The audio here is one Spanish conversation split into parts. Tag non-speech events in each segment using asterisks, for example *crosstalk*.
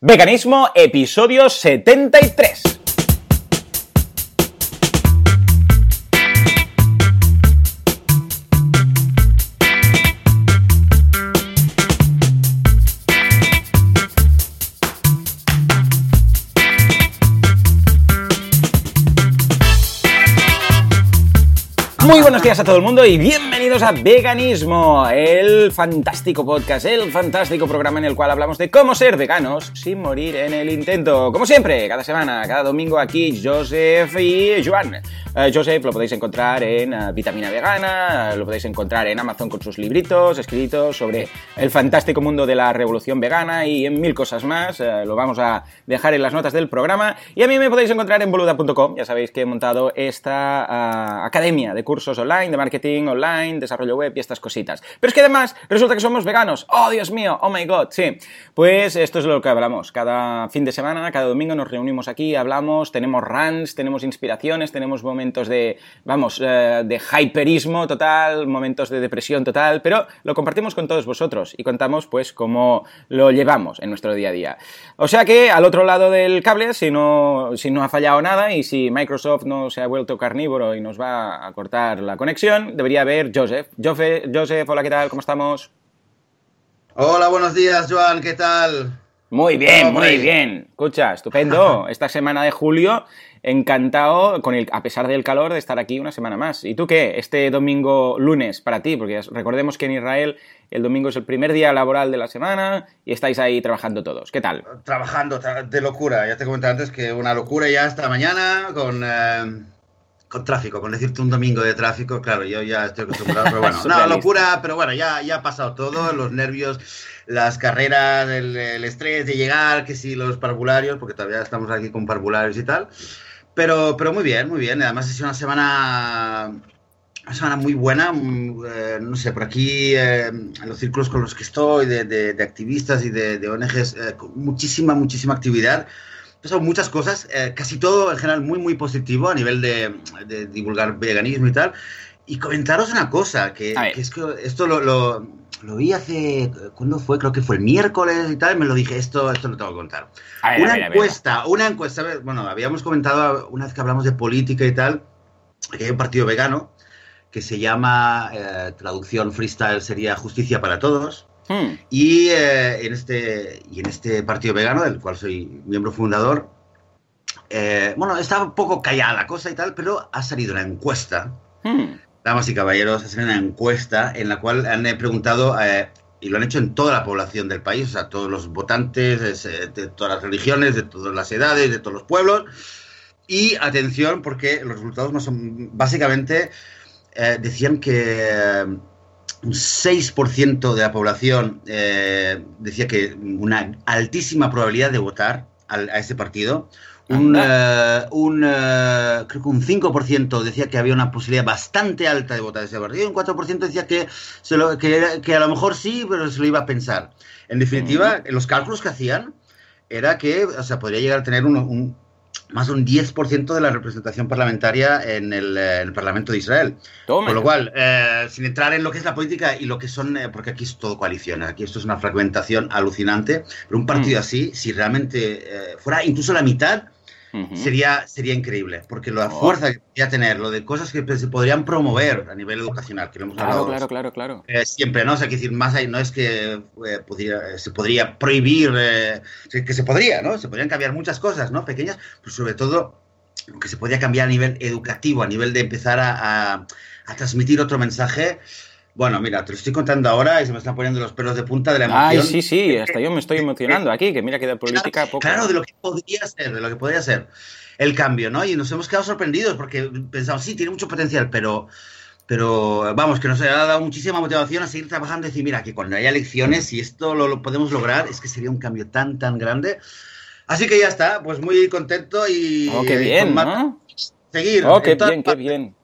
Veganismo, episodio 73. Muy buenos días a todo el mundo y bienvenidos a Veganismo, el fantástico podcast, el fantástico programa en el cual hablamos de cómo ser veganos sin morir en el intento. Como siempre, cada semana, cada domingo aquí, Joseph y Joan. Eh, Joseph lo podéis encontrar en eh, Vitamina Vegana, lo podéis encontrar en Amazon con sus libritos escritos sobre el fantástico mundo de la revolución vegana y en mil cosas más. Eh, lo vamos a dejar en las notas del programa. Y a mí me podéis encontrar en boluda.com. Ya sabéis que he montado esta ah, academia de cursos online, de marketing online, desarrollo web y estas cositas. Pero es que además resulta que somos veganos. ¡Oh, Dios mío! ¡Oh, my God! Sí. Pues esto es lo que hablamos. Cada fin de semana, cada domingo nos reunimos aquí, hablamos, tenemos runs, tenemos inspiraciones, tenemos momentos de, vamos, eh, de hyperismo total, momentos de depresión total, pero lo compartimos con todos vosotros y contamos pues cómo lo llevamos en nuestro día a día. O sea que al otro lado del cable, si no, si no ha fallado nada y si Microsoft no se ha vuelto carnívoro y nos va a cortar la conexión, debería haber Joseph. Joseph, Joseph hola, ¿qué tal? ¿Cómo estamos? Hola, buenos días, Joan, ¿qué tal? Muy bien, muy bien. Escucha, estupendo. *laughs* Esta semana de julio, encantado, con el, a pesar del calor, de estar aquí una semana más. ¿Y tú qué? Este domingo lunes para ti, porque recordemos que en Israel el domingo es el primer día laboral de la semana y estáis ahí trabajando todos. ¿Qué tal? Trabajando, de locura. Ya te comenté antes que una locura ya esta mañana con... Eh, con tráfico, con decirte un domingo de tráfico, claro, yo ya estoy acostumbrado, pero bueno, *laughs* no, locura, pero bueno, ya, ya ha pasado todo, los nervios, las carreras, el, estrés de llegar, que si los parvularios, porque todavía estamos aquí con parvularios y tal, pero, pero muy bien, muy bien, además es una semana, una semana muy buena, mm, eh, no sé, por aquí, eh, en los círculos con los que estoy, de, de, activistas y de, de ONGs, eh, muchísima, muchísima actividad, son muchas cosas, eh, casi todo en general muy, muy positivo a nivel de, divulgar veganismo y tal. Y comentaros una cosa, que, es que esto lo, lo, vi hace, ¿cuándo fue? Creo que fue el miércoles y tal, y me lo dije, esto, esto lo tengo que contar. una encuesta, una encuesta, bueno, habíamos comentado una vez que hablamos de política y tal, que hay un partido vegano que se llama, eh, traducción freestyle sería Justicia para Todos, Hmm. Y, eh, en este, y en este partido vegano, del cual soy miembro fundador, eh, bueno, está un poco callada la cosa y tal, pero ha salido una encuesta, hmm. damas y caballeros, ha salido una encuesta en la cual han preguntado, eh, y lo han hecho en toda la población del país, o sea, todos los votantes de todas las religiones, de todas las edades, de todos los pueblos. Y atención, porque los resultados no son, básicamente, decían que 6% de la población eh, decía que una altísima probabilidad de votar a ese partido. Un, eh, un eh, creo que un 5% decía que había una posibilidad bastante alta de votar a ese partido y un 4% decía que, se lo, que, que, a lo mejor sí, pero se lo iba a pensar. En definitiva, los cálculos que hacían era que, o sea, podría llegar a tener un más de un 10% de la representación parlamentaria en el, eh, Parlamento de Israel. Con lo cual, eh, sin entrar en lo que es la política y lo que son, eh, porque aquí es todo coalición, aquí esto es una fragmentación alucinante, pero un partido mm. así, si realmente fuera incluso la mitad, sería, sería increíble, porque la oh. fuerza que podría tener, lo de cosas que se podrían promover a nivel educacional, que lo hemos claro, hablado claro, claro, claro. Eh, siempre, ¿no? O sea, que decir, más ahí no es que eh, se podría prohibir, eh, que se podría, ¿no? Se podrían cambiar muchas cosas, ¿no? Pequeñas, pero sobre todo que se podría cambiar a nivel educativo, a nivel de empezar a, a transmitir otro mensaje bueno, mira, te lo estoy contando ahora y se me están poniendo los pelos de punta de la emoción. Ay, sí, sí, hasta yo me estoy emocionando aquí, que mira que de política poco. Claro, de lo que podría ser, de lo que podría ser el cambio, ¿no? Y nos hemos quedado sorprendidos porque pensamos, sí, tiene mucho potencial, pero, pero vamos, que nos ha dado muchísima motivación a seguir trabajando y decir, mira, que cuando haya elecciones, si esto lo, podemos lograr, es que sería un cambio tan, tan grande. Así que ya está, pues muy contento y... Oh, qué bien, ¿no? Seguir. Oh, qué bien, qué bien.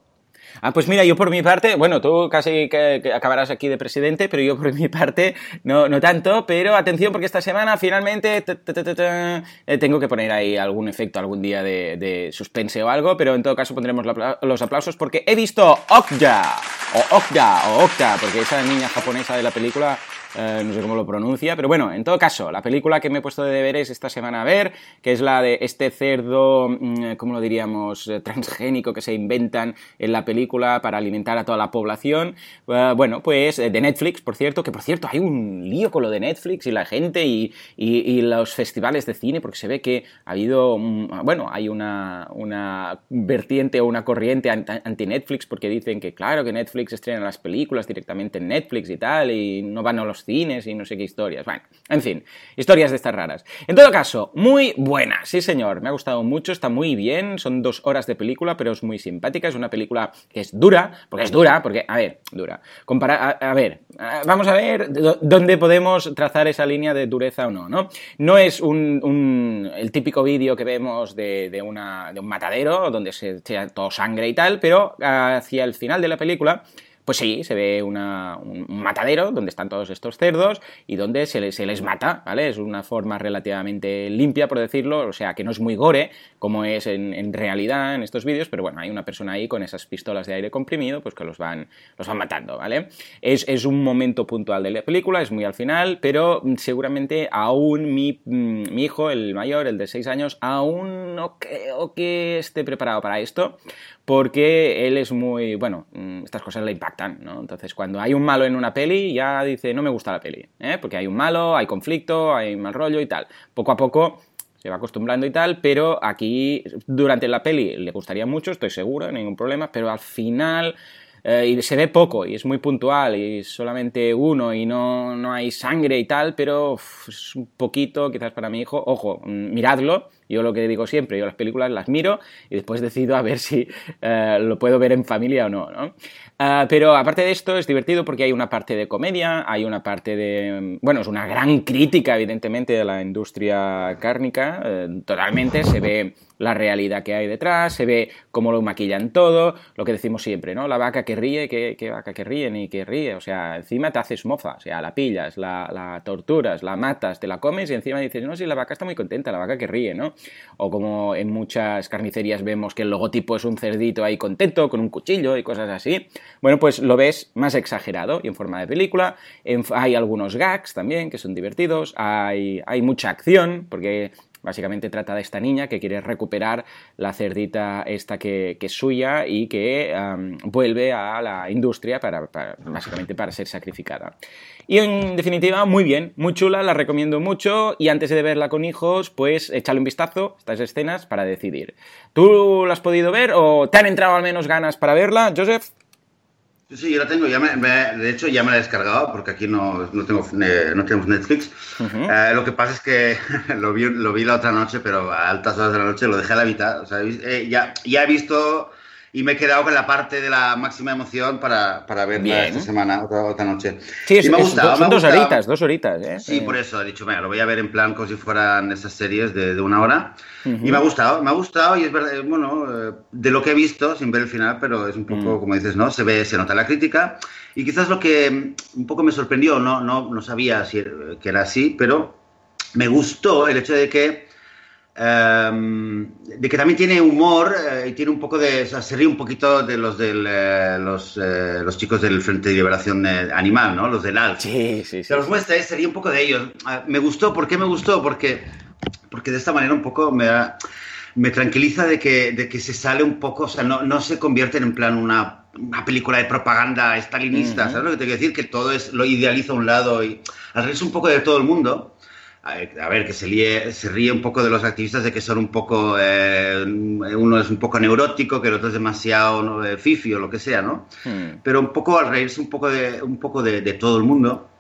Ah, pues mira, yo por mi parte, bueno, tú casi que, acabarás aquí de presidente, pero yo por mi parte no, no tanto, pero atención porque esta semana finalmente eh, tengo que poner ahí algún efecto algún día de, suspense o algo, pero en todo caso pondremos los aplausos porque he visto Okja, o Okja, o Okta, porque esa niña japonesa de la película eh, no sé cómo lo pronuncia, pero bueno, en todo caso, la película que me he puesto de deberes esta semana a ver, que es la de este cerdo, mm, ¿cómo lo diríamos?, eh, transgénico que se inventan en la película para alimentar a toda la población. Eh, bueno, pues de Netflix, por cierto, que por cierto hay un lío con lo de Netflix y la gente y, los festivales de cine, porque se ve que ha habido, bueno, hay una, una vertiente o una corriente anti-Netflix porque dicen que claro que Netflix estrena las películas directamente en Netflix y tal y no van a los cines y no sé qué historias. Bueno, en fin, historias de estas raras. En todo caso, muy buena, sí señor, me ha gustado mucho, está muy bien, son dos horas de película, pero es muy simpática, es una película que es dura, porque es dura, porque, a ver, dura. Compara a, ver, vamos a ver dónde podemos trazar esa línea de dureza o no, ¿no? No es un, el típico vídeo que vemos de, una, de un matadero, donde se echa todo sangre y tal, pero hacia el final de la película pues sí, se ve un, matadero donde están todos estos cerdos y donde se les, se les, mata, ¿vale? Es una forma relativamente limpia, por decirlo, o sea, que no es muy gore, como es en, realidad en estos vídeos, pero bueno, hay una persona ahí con esas pistolas de aire comprimido, pues que los van, los van matando, ¿vale? Es, un momento puntual de la película, es muy al final, pero seguramente aún mi, mi hijo, el mayor, el de 6 años, aún no creo que esté preparado para esto, porque él es muy, bueno, mm, estas cosas le impactan, ¿no? Entonces, cuando hay un malo en una peli, ya dice, no me gusta la peli, ¿eh? porque hay un malo, hay conflicto, hay mal rollo y tal. Poco a poco se va acostumbrando y tal, pero aquí, durante la peli, le gustaría mucho, estoy seguro, ningún problema, pero al final... Eh, y se ve poco y es muy puntual y solamente uno y no, no hay sangre y tal, pero es un poquito quizás para mi hijo. Ojo, mm, miradlo, yo lo que digo siempre, yo las películas las miro y después decido a ver si eh, lo puedo ver en familia o no, ¿no? Ah, pero aparte de esto es divertido porque hay una parte de comedia, hay una parte de... Bueno, es una gran crítica evidentemente de la industria cárnica, eh, totalmente, se ve la realidad que hay detrás, se ve cómo lo maquillan todo, lo que decimos siempre, ¿no? La vaca que ríe, ¿qué, vaca que ríe ni que ríe? O sea, encima te haces mofa, o sea, la pillas, la, la torturas, la matas, te la comes y encima dices, no, si la vaca está muy contenta, la vaca que ríe, ¿no? O como en muchas carnicerías vemos que el logotipo es un cerdito ahí contento, con un cuchillo y cosas así. Bueno, pues lo ves más exagerado y en forma de película. hay algunos gags también que son divertidos, hay, hay mucha acción, porque Básicamente trata de esta niña que quiere recuperar la cerdita esta que, es suya y que vuelve a la industria para, básicamente para ser sacrificada. Y en definitiva, muy bien, muy chula, la recomiendo mucho y antes de verla con hijos, pues échale un vistazo a estas escenas para decidir. ¿Tú la has podido ver o te han entrado al menos ganas para verla, Joseph? Sí, yo la tengo, ya de hecho ya me la he descargado porque aquí no, no, tengo, no tenemos Netflix. Eh, lo que pasa es que *laughs* lo vi, lo vi la otra noche, pero a altas horas de la noche lo dejé a la mitad. O sea, eh, ya, ya he visto y me he quedado con la parte de la máxima emoción para, para verla esta semana, otra, otra noche. Sí, es, me ha gustado, son dos horitas, dos horitas. ¿eh? Sí, por eso he dicho, mira, lo voy a ver en plan como si fueran esas series de, de una hora. Y me ha gustado, me ha gustado y es verdad, bueno, eh, de lo que he visto, sin ver el final, pero es un poco, mm. como dices, ¿no? Se ve, se nota la crítica. Y quizás lo que mm, un poco me sorprendió, no, no, no sabía si, que era así, pero me gustó el hecho de que Em, de que también tiene humor eh, y tiene un poco de. O sea, se ríe un poquito de los del, eh, los, eh, los, chicos del Frente de Liberación Animal, ¿no? Los del ALF. Sí, sí, sí. Se los muestra, se ríe un poco de ellos. Ah, me gustó, ¿por qué me gustó? Porque, porque de esta manera un poco me, me tranquiliza de que, de que se sale un poco, o sea, no, no se convierte en plan una, una película de propaganda estalinista, ¿sabes lo que te quiero decir? Que todo es, lo idealiza a un lado y al revés un poco de todo el mundo a ver, que se, se ríe un poco de los activistas de que son un poco, eh, uno es un poco neurótico, que el otro es demasiado ¿no? Eh, fifi o lo que sea, ¿no? Hmm. Pero un poco al reírse un poco de, un poco de, todo el mundo,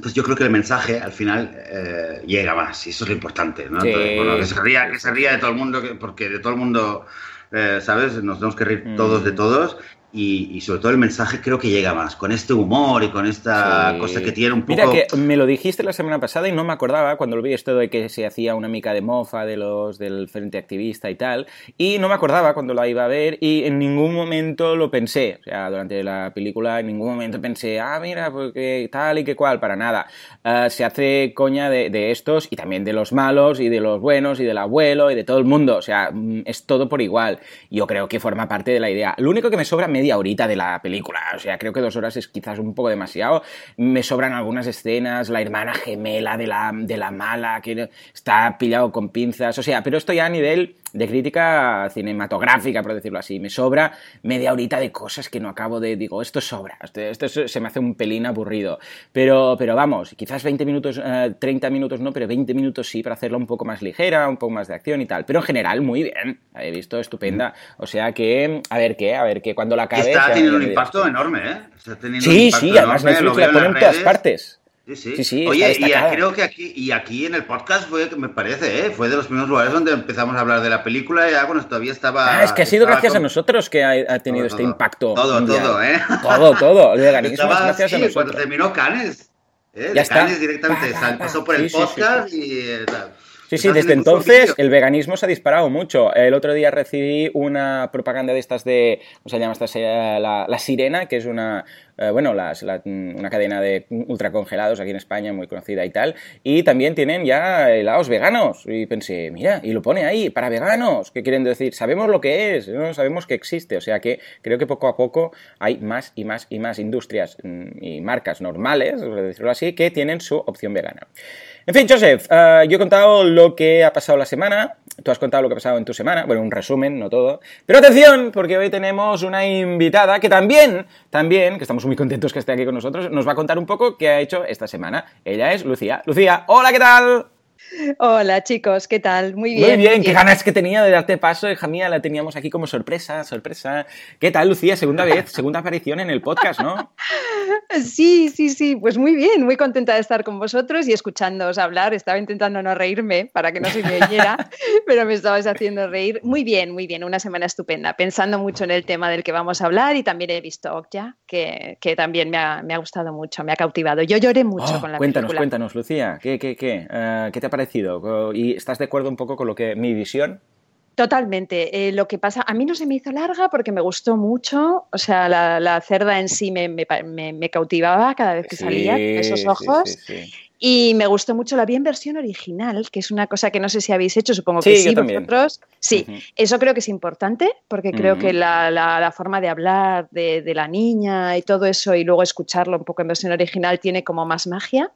pues yo creo que el mensaje al final eh, llega más y eso es lo importante, ¿no? que, se ría, que se ría de todo el mundo, porque de todo el mundo, ¿sabes? Nos tenemos que reír todos de hmm. todos y, sobre todo el mensaje creo que llega más, con este humor y con esta cosa que tiene un poco... Mira que me lo dijiste la semana pasada y no me acordaba cuando lo vi esto de que se hacía una mica de mofa de los del frente activista y tal, y no me acordaba cuando la iba a ver y en ningún momento lo pensé, o sea, durante la película en ningún momento pensé, ah, mira, porque tal y que cual, para nada. Ah, se hace coña de, de estos y también de los malos y de los buenos y del abuelo y de todo el mundo, o sea, mm, es todo por igual. Yo creo que forma parte de la idea. Lo único que me sobra media horita de la película. O sea, creo que dos horas es quizás un poco demasiado. Me sobran algunas escenas, la hermana gemela de la, de la mala, que está pillado con pinzas. O sea, pero esto ya a nivel de crítica cinematográfica, por decirlo así. Me sobra media horita de cosas que no acabo de. Digo, esto sobra. Esto, se me hace un pelín aburrido. Pero, pero vamos, quizás 20 minutos, 30 eh, minutos no, pero 20 minutos sí, para hacerla un poco más ligera, un poco más de acción y tal. Pero en general, muy bien. He visto estupenda. O sea que, a ver qué, a ver qué, cuando la acabe. Está teniendo un impacto enorme, ¿eh? Está teniendo sí, sí, además Netflix la pone en todas partes. Sí, sí. Oye, y creo que aquí, y aquí en el podcast fue, me parece, ¿eh? fue de los primeros lugares donde empezamos a hablar de la película, ya cuando todavía estaba... Ah, es que ha sido gracias a nosotros que ha, tenido este impacto. Todo, todo, ¿eh? Todo, todo. El *laughs* veganismo es gracias a nosotros. cuando terminó Canes. ¿eh? Ya está. Canes directamente, pasó por el podcast y... Eh, Sí, sí, desde entonces el veganismo se ha disparado mucho. El otro día recibí una propaganda de estas de, ¿cómo se llama esta? La, la Sirena, que es una, eh, bueno, una cadena de ultracongelados aquí en España muy conocida y tal, y también tienen ya helados veganos. Y pensé, mira, y lo pone ahí, para veganos, ¿qué quieren decir? Sabemos lo que es, ¿no? sabemos que existe, o sea que creo que poco a poco hay más y más y más industrias mm, y marcas normales, por decirlo así, que tienen su opción vegana. En fin, Joseph, eh, yo he contado lo que ha pasado la semana, tú has contado lo que ha pasado en tu semana, bueno, un resumen, no todo. Pero atención, porque hoy tenemos una invitada que también, también, que estamos muy contentos que esté aquí con nosotros, nos va a contar un poco qué ha hecho esta semana. Ella es Lucía. Lucía, hola, ¿qué tal? Hola chicos, ¿qué tal? Muy bien. Muy bien, qué ganas que tenía de darte paso, hija mía, la teníamos aquí como sorpresa, sorpresa. ¿Qué tal, Lucía? Segunda vez, segunda aparición en el podcast, ¿no? *laughs* Sí, sí, sí, pues muy bien, muy contenta de estar con vosotros y escuchándoos hablar. Estaba intentando no reírme para que no se me oyera, *laughs* pero me estabais haciendo reír. Muy bien, muy bien, una semana estupenda, pensando mucho en el tema del que vamos a hablar y también he visto Okja, que, que también me ha, me ha, gustado mucho, me ha cautivado. Yo lloré mucho oh, con la cuéntanos, película. Cuéntanos, cuéntanos, Lucía, ¿qué, qué, qué, uh, ¿qué te ha parecido? ¿Y estás de acuerdo un poco con lo que mi visión? Totalmente. Eh, lo que pasa, a mí no se me hizo larga porque me gustó mucho. O sea, la, cerda en sí me, me, cautivaba cada vez que salía, esos ojos. y me gustó mucho, la vi en versión original, que es una cosa que no sé si habéis hecho, supongo que sí, vosotros. Sí, eso creo que es importante, porque creo que la, la, forma de hablar de, de, la niña y todo eso, y luego escucharlo un poco en versión original, tiene como más magia.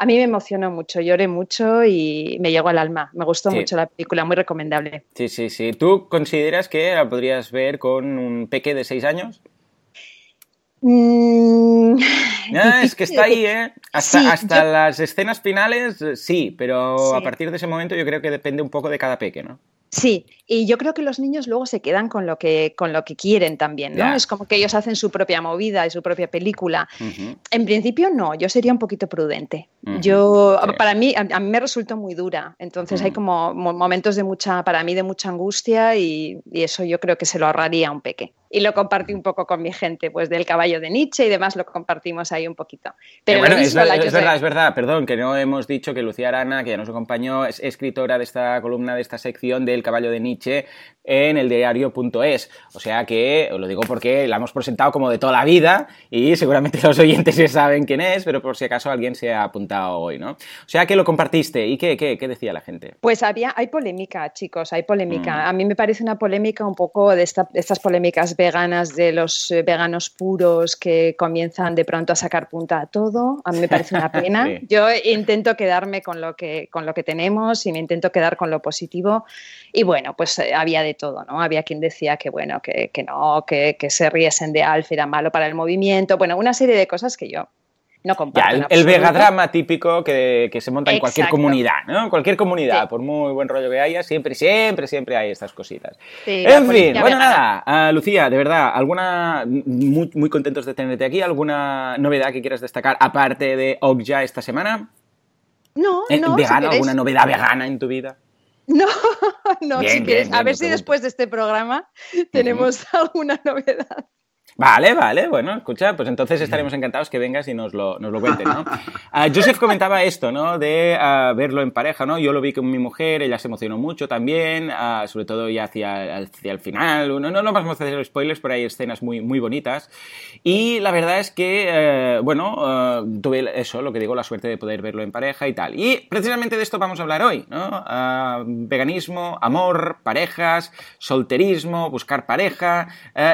A mí me emocionó mucho, lloré mucho y me llegó al alma. Me gustó mucho la película, muy recomendable. Sí, sí, sí. ¿Tú consideras que la podrías ver con un peque de seis años? Mm, *laughs* ah, es que está ahí, ¿eh? Hasta, hasta las escenas finales, sí, pero a partir de ese momento yo creo que depende un poco de cada peque, ¿no? Sí, y yo creo que los niños luego se quedan con lo que, con lo que quieren también, ¿no? Es como que ellos hacen su propia movida y su propia película. En principio no, yo sería un poquito prudente. Yo, para mí, a, mí me resultó muy dura, entonces hay como momentos de mucha, para mí, de mucha angustia y, y, eso yo creo que se lo ahorraría un peque. Y lo compartí un poco con mi gente, pues del caballo de Nietzsche y demás lo compartimos ahí un poquito. Pero bueno, es, verdad, es verdad, perdón, que no hemos dicho que Lucía Arana, que ya nos acompañó, es escritora de esta columna, de esta sección del caballo de Nietzsche, en el diario.es. O sea que, os lo digo porque la hemos presentado como de toda la vida y seguramente *laughs* los oyentes ya saben quién es, pero por si acaso alguien se ha apuntado hoy, ¿no? O sea que lo compartiste. ¿Y qué, qué, qué decía la gente? Pues había, hay polémica, chicos, hay polémica. Mm. A mí me parece una polémica un poco de estas polémicas veganas de los eh, veganos puros que comienzan de pronto a sacar punta a todo. A mí me parece una pena. *laughs* Yo intento quedarme con lo, que, con lo que tenemos y me intento quedar con lo positivo. Y bueno, pues eh, había de todo, ¿no? Había quien decía que, bueno, que, no, que, se riesen de Alf era malo para el movimiento, bueno, una serie de cosas que yo no comparto. Ya, el, vegadrama típico que, se monta en cualquier comunidad, ¿no? En cualquier comunidad, por muy buen rollo que haya, siempre, siempre, siempre hay estas cositas. en fin, bueno, nada, ah, Lucía, de verdad, alguna, muy, muy contentos de tenerte aquí, ¿alguna novedad que quieras destacar aparte de Okja esta semana? No, no. ¿Vegana, alguna novedad vegana en tu vida? No, *laughs* no, si quieres. a ver si después de este programa tenemos *laughs* alguna novedad. Vale, vale, bueno, escucha, pues entonces estaremos encantados que vengas y nos lo, nos lo cuentes, ¿no? Uh, *laughs* Joseph comentaba esto, ¿no? De uh, verlo en pareja, ¿no? Yo lo vi con mi mujer, ella se emocionó mucho también, uh, sobre todo ya hacia, hacia el final. No, no, no vamos a hacer spoilers, pero hay escenas muy, muy bonitas. Y la verdad es que, eh, bueno, tuve eso, lo que digo, la suerte de poder verlo en pareja y tal. Y precisamente de esto vamos a hablar hoy, ¿no? veganismo, amor, parejas, solterismo, buscar pareja.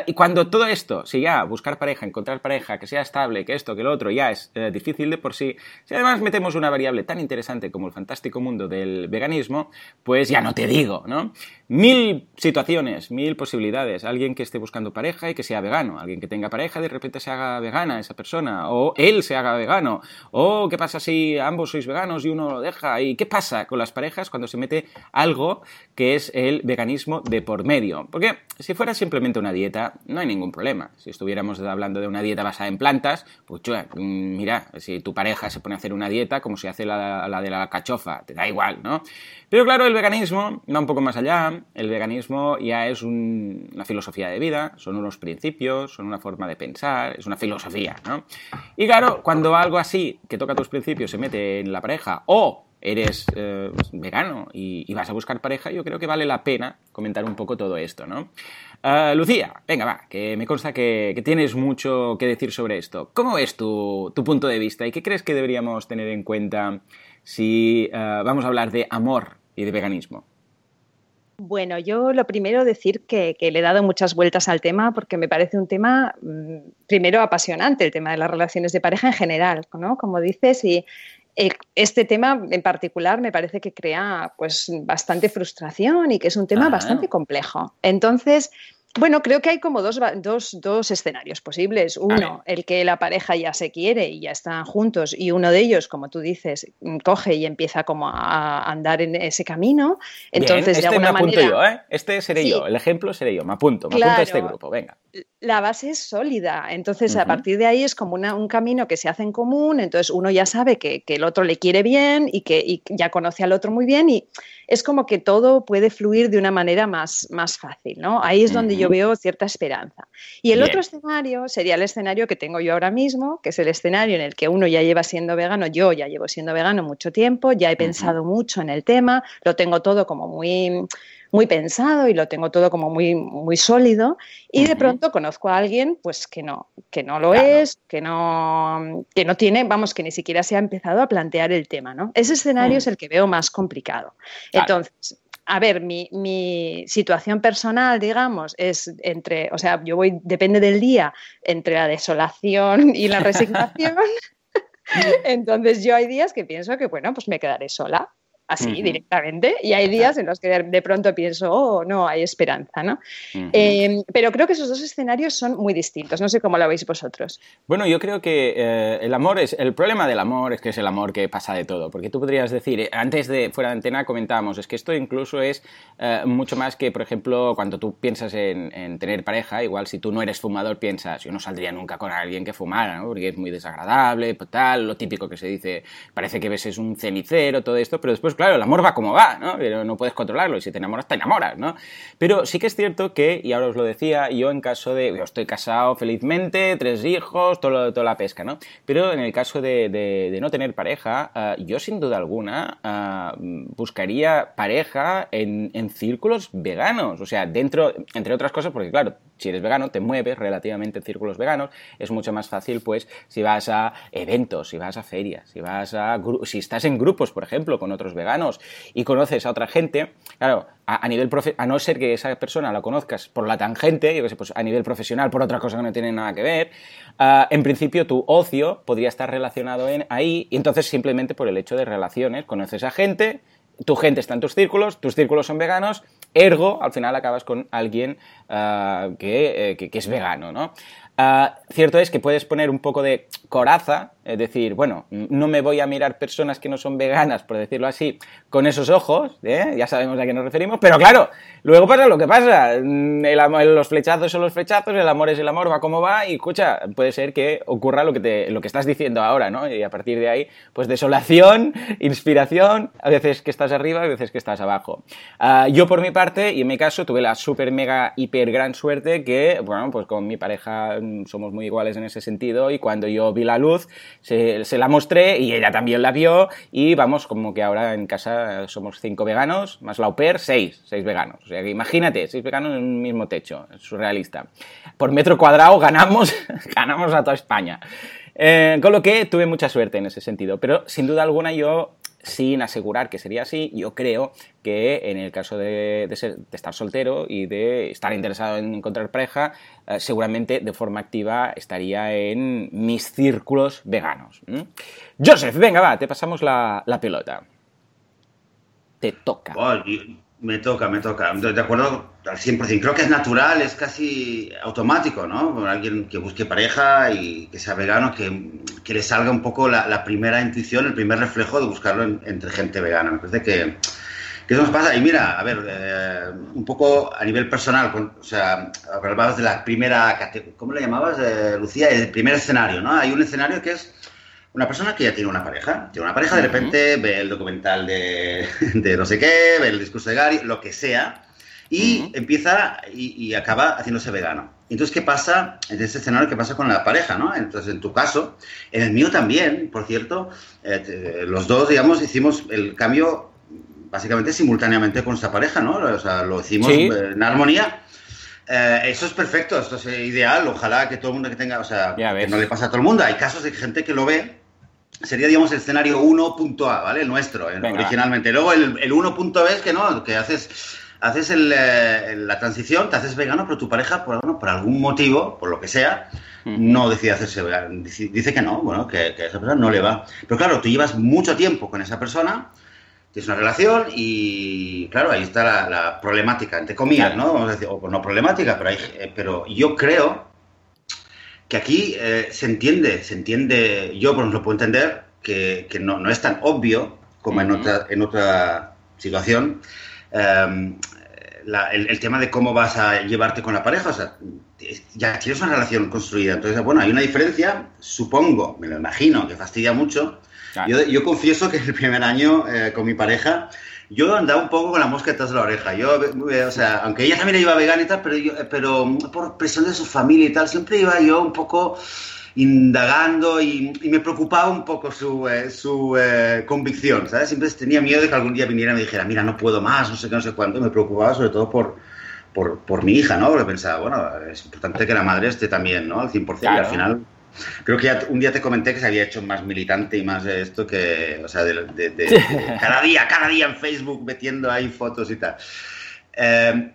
y cuando todo esto ya buscar pareja, encontrar pareja, que sea estable, que esto, que lo otro, ya es eh, difícil de por sí, si además metemos una variable tan interesante como el fantástico mundo del veganismo, pues ya no te digo, ¿no? Mil situaciones, mil posibilidades. Alguien que esté buscando pareja y que sea vegano, alguien que tenga pareja de repente se haga vegana esa persona, o él se haga vegano, o qué pasa si ambos sois veganos y uno lo deja, y qué pasa con las parejas cuando se mete algo que es el veganismo de por medio. Porque si fuera simplemente una dieta, no hay ningún problema si estuviéramos hablando de una dieta basada en plantas, pues mm, mira, si tu pareja se pone a hacer una dieta como si hace la, de la cachofa, te da igual, ¿no? Pero claro, el veganismo va un poco más allá, el veganismo ya es una filosofía de vida, son unos principios, son una forma de pensar, es una filosofía, ¿no? Y claro, cuando algo así, que toca tus principios, se mete en la pareja, o eres eh, vegano y, vas a buscar pareja, yo creo que vale la pena comentar un poco todo esto, ¿no? Ah, Lucía, venga, va, que me consta que, tienes mucho que decir sobre esto. ¿Cómo es tu, punto de vista y qué crees que deberíamos tener en cuenta si ah, vamos a hablar de amor y de veganismo? Bueno, yo lo primero decir que, le he dado muchas vueltas al tema porque me parece un tema, mm, primero, apasionante, el tema de las relaciones de pareja en general, ¿no? Como dices, y eh, este tema en particular me parece que crea pues bastante frustración y que es un tema bastante complejo. Entonces, bueno, creo que hay como dos, dos, dos escenarios posibles. Uno, el que la pareja ya se quiere y ya están juntos y uno de ellos, como tú dices, mm, coge y empieza como a andar en ese camino. Entonces, este de alguna me apunto yo, ¿eh? Este seré yo, el ejemplo seré yo, me apunto, me apunto a este grupo, venga. La base es sólida, entonces a partir de ahí es como un camino que se hace en común, entonces uno ya sabe que, que el otro le quiere bien y que y ya conoce al otro muy bien y es como que todo puede fluir de una manera más, más fácil, ¿no? Ahí es donde yo veo cierta esperanza. Y el otro escenario sería el escenario que tengo yo ahora mismo, que es el escenario en el que uno ya lleva siendo vegano, yo ya llevo siendo vegano mucho tiempo, ya he pensado mucho en el tema, lo tengo todo como muy muy pensado y lo tengo todo como muy, muy sólido y de pronto conozco a alguien pues que no, que no lo es, que no, que no tiene, vamos, que ni siquiera se ha empezado a plantear el tema, ¿no? Ese escenario mm. es el que veo más complicado. Entonces, a ver, mi, mi, situación personal, digamos, es entre, o sea, yo voy, depende del día, entre la desolación y la *laughs* resignación. *laughs* Entonces yo hay días que pienso que, bueno, pues me quedaré sola así directamente y hay días en los que de pronto pienso, oh, no, hay esperanza, ¿no? Em, pero creo que esos dos escenarios son muy distintos, no sé cómo lo veis vosotros. Bueno, yo creo que eh, el amor es, el problema del amor es que es el amor que pasa de todo, porque tú podrías decir, eh, antes de fuera de antena comentábamos, es que esto incluso es eh, mucho más que, por ejemplo, cuando tú piensas en, tener pareja, igual si tú no eres fumador piensas, yo no saldría nunca con alguien que fumara, ¿no? porque es muy desagradable, pues tal, lo típico que se dice, parece que ves es un cenicero, todo esto, pero después claro, el amor va como va, ¿no? Pero no puedes controlarlo y si te enamoras, te enamoras, ¿no? Pero sí que es cierto que, y ahora os lo decía, yo en caso de, yo estoy casado felizmente, tres hijos, todo toda la pesca, ¿no? Pero en el caso de, no tener pareja, ah, yo sin duda alguna ah, buscaría pareja en, en círculos veganos, o sea, dentro, entre otras cosas, porque claro, si eres vegano, te mueves relativamente en círculos veganos, es mucho más fácil, pues, si vas a eventos, si vas a ferias, si vas a si estás en grupos, por ejemplo, con otros veganos y conoces a otra gente, claro, a, nivel a no ser que esa persona la conozcas por la tangente, pues a nivel profesional, por otra cosa que no tiene nada que ver, ah, en principio tu ocio podría estar relacionado en ahí y entonces simplemente por el hecho de relaciones conoces a gente, tu gente está en tus círculos, tus círculos son veganos, ergo, al final acabas con alguien uh, que, que, es vegano, ¿no? Uh, cierto es que puedes poner un poco de coraza Es decir, bueno, no me voy a mirar personas que no son veganas, por decirlo así, con esos ojos, ¿eh? ya sabemos a qué nos referimos, pero claro, luego pasa lo que pasa. Mm, los flechazos son los flechazos, el amor es el amor, va como va, y escucha, puede ser que ocurra lo que, te, lo que estás diciendo ahora, ¿no? Y a partir de ahí, pues desolación, *laughs* inspiración, a veces que estás arriba, a veces que estás abajo. Ah, yo por mi parte, y en mi caso, tuve la súper mega hiper gran suerte que, bueno, pues con mi pareja mm, somos muy iguales en ese sentido, y cuando yo vi la luz, se, la mostré y ella también la vio, y vamos, como que ahora en casa somos cinco veganos, más la au pair, seis, seis veganos. O sea que imagínate, seis veganos en un mismo techo, es surrealista. Por metro cuadrado ganamos, *laughs* ganamos a toda España. Eh, con lo que tuve mucha suerte en ese sentido, pero sin duda alguna yo sin asegurar que sería así, yo creo que en el caso de, estar soltero y de estar interesado en encontrar pareja, eh, seguramente de forma activa estaría en mis círculos veganos. Joseph, venga, va, te pasamos la, pelota. Te toca. Me toca, me toca. De acuerdo al 100%. Creo que es natural, es casi automático, ¿no? Alguien que busque pareja y que sea vegano, que, que le salga un poco la, primera intuición, el primer reflejo de buscarlo entre gente vegana. Me parece que, que, eso nos pasa. Y mira, a ver, eh, un poco a nivel personal, o sea, hablabas de la primera, ¿cómo le llamabas, eh, Lucía? El primer escenario, ¿no? Hay un escenario que es una persona que ya tiene una pareja, tiene una pareja, de repente ve el documental de, *laughs* de, no sé qué, ve el discurso de Gary, lo que sea, y empieza y, acaba haciéndose vegano. Entonces, ¿qué pasa en ese escenario? ¿Qué pasa con la pareja? ¿no? Entonces, en tu caso, en el mío también, por cierto, eh, los dos, digamos, hicimos el cambio básicamente simultáneamente con esa pareja, ¿no? O sea, lo hicimos en armonía. Eh, eso es perfecto, esto es ideal. Ojalá que todo el mundo que tenga, o sea, que no le pasa a todo el mundo. Hay casos de gente que lo ve sería, digamos, el escenario 1.a, ¿vale? El nuestro, eh, originalmente. Luego el, el 1.b es que no, que haces, haces eh, la transición, te haces vegano, pero tu pareja, por, bueno, por algún motivo, por lo que sea, no decide hacerse vegano. Dice que no, bueno, que, que, a esa persona no le va. Pero claro, tú llevas mucho tiempo con esa persona, tienes una relación y, claro, ahí está la, problemática, entre comillas, ¿no? Vamos a decir, o no problemática, pero, hay, eh, pero yo creo que aquí eh, se entiende, se entiende, yo por lo puedo entender, que, no, no, es tan obvio como en, otra, en otra situación. Em, el, tema de cómo vas a llevarte con la pareja, o sea, ya tienes una relación construida, entonces, bueno, hay una diferencia, supongo, me lo imagino, que fastidia mucho. Yo, yo, confieso que el primer año eh, con mi pareja yo andaba un poco con la mosca detrás de la oreja. Yo, o sea, aunque ella también iba vegana y tal, pero, pero por presión de su familia y tal, siempre iba yo un poco indagando y, me preocupaba un poco su, eh, su eh, convicción, ¿sabes? Siempre tenía miedo de que algún día viniera y me dijera, mira, no puedo más, no sé qué, no sé cuánto. Me preocupaba sobre todo por, por, por mi hija, ¿no? Porque pensaba, bueno, es importante que la madre esté también, ¿no? Al 100%. Y al final Creo que un día te comenté que se había hecho más militante y más de esto que, o sea, de, cada día, cada día en Facebook metiendo ahí fotos y tal. Em,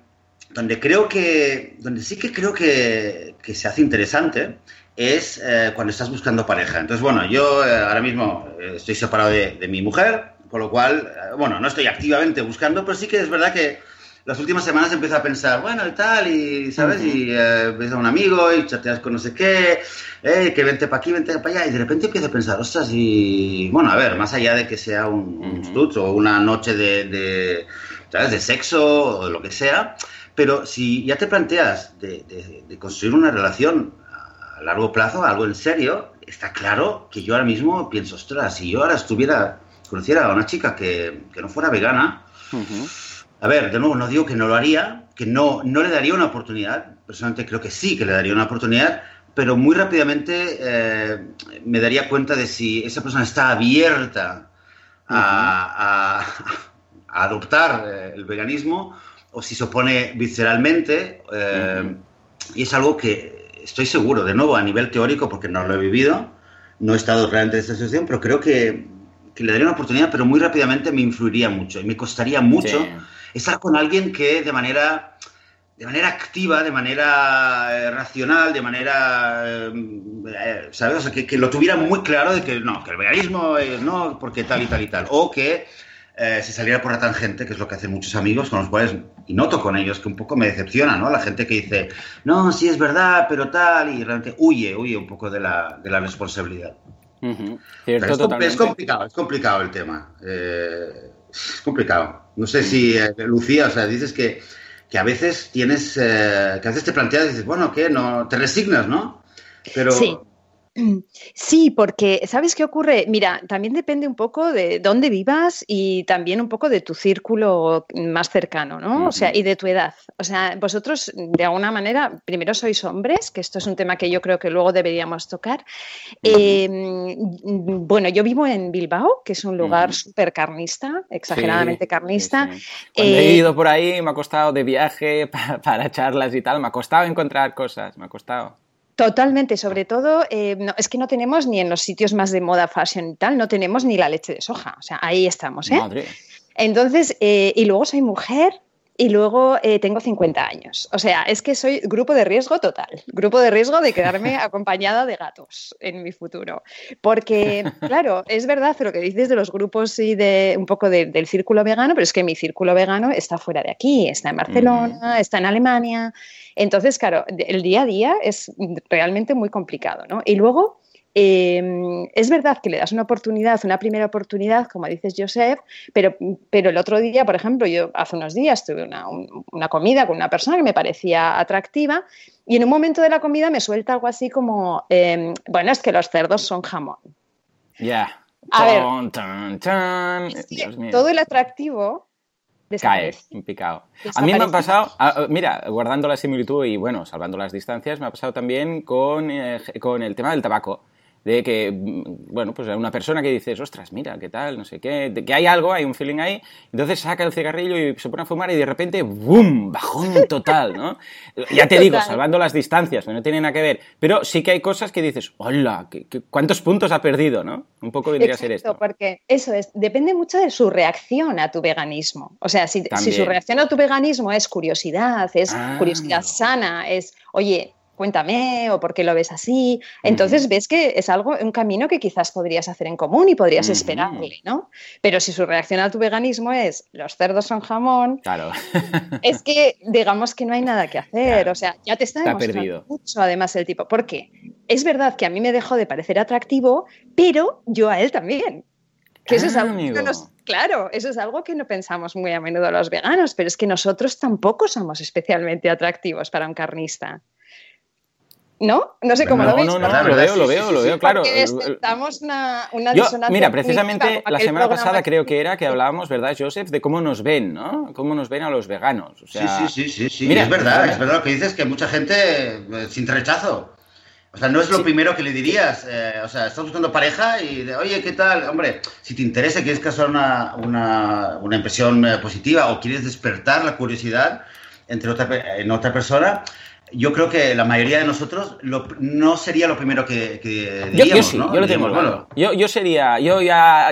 donde creo que, donde sí que creo que, que se hace interesante es eh, cuando estás buscando pareja. Entonces, bueno, yo eh, ahora mismo eh, estoy separado de, de, mi mujer, con lo cual, bueno, no estoy activamente buscando, pero sí que es verdad que las últimas semanas empiezo a pensar, bueno, y tal, y, ¿sabes? Y eh, ves a un amigo y chateas con no sé qué, eh, que vente para aquí, vente para allá, y de repente empiezo a pensar, ostras, y bueno, a ver, más allá de que sea un, uh o una noche de, de, ¿sabes? De sexo o lo que sea, pero si ya te planteas de, de, construir una relación a largo plazo, algo en serio, está claro que yo ahora mismo pienso, ostras, si yo ahora estuviera, conociera a una chica que, que no fuera vegana, a ver, de nuevo, no digo que no lo haría, que no, no le daría una oportunidad. Personalmente creo que sí que le daría una oportunidad, pero muy rápidamente eh, me daría cuenta de si esa persona está abierta a, adoptar eh, el veganismo o si se opone visceralmente. Eh, y es algo que estoy seguro, de nuevo, a nivel teórico, porque no lo he vivido, no he estado realmente en esta situación, pero creo que, le daría una oportunidad, pero muy rápidamente me influiría mucho y me costaría mucho estar con alguien que de manera, de manera activa, de manera eh, racional, de manera, eh, ¿sabes? que, lo tuviera muy claro de que no, que el veganismo es no, porque tal y tal y tal. O que eh, se saliera por la tangente, que es lo que hacen muchos amigos con los cuales, y noto con ellos, que un poco me decepciona, ¿no? La gente que dice, no, sí es verdad, pero tal, y realmente huye, huye un poco de la, de la responsabilidad. es, complicado, es complicado el tema. Eh, es complicado. No sé si, eh, Lucía, o sea, dices que, a veces tienes, eh, que a veces te planteas y dices, bueno, ¿qué? No, te resignas, ¿no? Pero, sí. Sí, porque ¿sabes qué ocurre? Mira, también depende un poco de dónde vivas y también un poco de tu círculo más cercano, ¿no? O sea, y de tu edad. O sea, vosotros de alguna manera, primero sois hombres, que esto es un tema que yo creo que luego deberíamos tocar. Em, bueno, yo vivo en Bilbao, que es un lugar súper carnista, exageradamente carnista. he eh, ido por ahí, me ha costado de viaje *laughs* para charlas y tal, me ha costado encontrar cosas, me ha costado. Totalmente, sobre todo, eh, es que no tenemos ni en los sitios más de moda, fashion y tal, no tenemos ni la leche de soja. O sea, ahí estamos, ¿eh? Madre. Entonces, eh, y luego soy mujer y luego eh, tengo 50 años. O sea, es que soy grupo de riesgo total, grupo de riesgo de quedarme *laughs* acompañada de gatos en mi futuro. Porque, claro, es verdad lo que dices de los grupos y de un poco del círculo vegano, pero es que mi círculo vegano está fuera de aquí, está en Barcelona, está en Alemania. Entonces, claro, el día a día es realmente muy complicado, ¿no? Y luego Em, es verdad que le das una oportunidad, una primera oportunidad, como dices Joseph, pero, pero el otro día, por ejemplo, yo hace unos días tuve una, comida con una persona que me parecía atractiva y en un momento de la comida me suelta algo así como, em, bueno, es que los cerdos son jamón. Ya. todo el atractivo cae un picado. A mí me ha pasado, mira, guardando la similitud y bueno, salvando las distancias, me ha pasado también con, eh, con el tema del tabaco de que, mm, bueno, pues una persona que dices, ostras, mira, qué tal, no sé qué, de que hay algo, hay un feeling ahí, entonces saca el cigarrillo y se pone a fumar y de repente, ¡boom! Bajón total, ¿no? *laughs* ya te digo, salvando las distancias, no tiene nada que ver, pero sí que hay cosas que dices, hola, cuántos puntos ha perdido, no? Un poco vendría a ser esto. porque eso es, depende mucho de su reacción a tu veganismo. O sea, si, su reacción a tu veganismo es curiosidad, es ah. curiosidad sana, es, oye, cuéntame o por qué lo ves así. Entonces ves que es algo, un camino que quizás podrías hacer en común y podrías esperarle, ¿no? Pero si su reacción a tu veganismo es los cerdos son jamón, claro. es que digamos que no hay nada que hacer. O sea, ya te está, demostrando mucho además el tipo. ¿Por qué? Es verdad que a mí me dejó de parecer atractivo, pero yo a él también. Que eso es algo que nos, claro, eso es algo que no pensamos muy a menudo los veganos, pero es que nosotros tampoco somos especialmente atractivos para un carnista. ¿No? No sé cómo lo veis. No, no, no, lo veo, lo veo, lo veo, claro. Estamos una, una Yo, Mira, precisamente la semana pasada creo que era que hablábamos, ¿verdad, Joseph? De cómo nos ven, ¿no? Cómo nos ven a los veganos. O sea, sí, sí, sí, sí, Mira, es verdad, es verdad lo que dices, que mucha gente eh, sin rechazo. O sea, no es lo primero que le dirías. Eh, o sea, estás buscando pareja y de, oye, ¿qué tal? Hombre, si te interesa, quieres causar una, una, una impresión eh, positiva o quieres despertar la curiosidad entre otra, en otra persona, yo creo que la mayoría de nosotros no sería lo primero que, diríamos, yo, sí, yo lo tengo claro. Yo, sería, yo ya,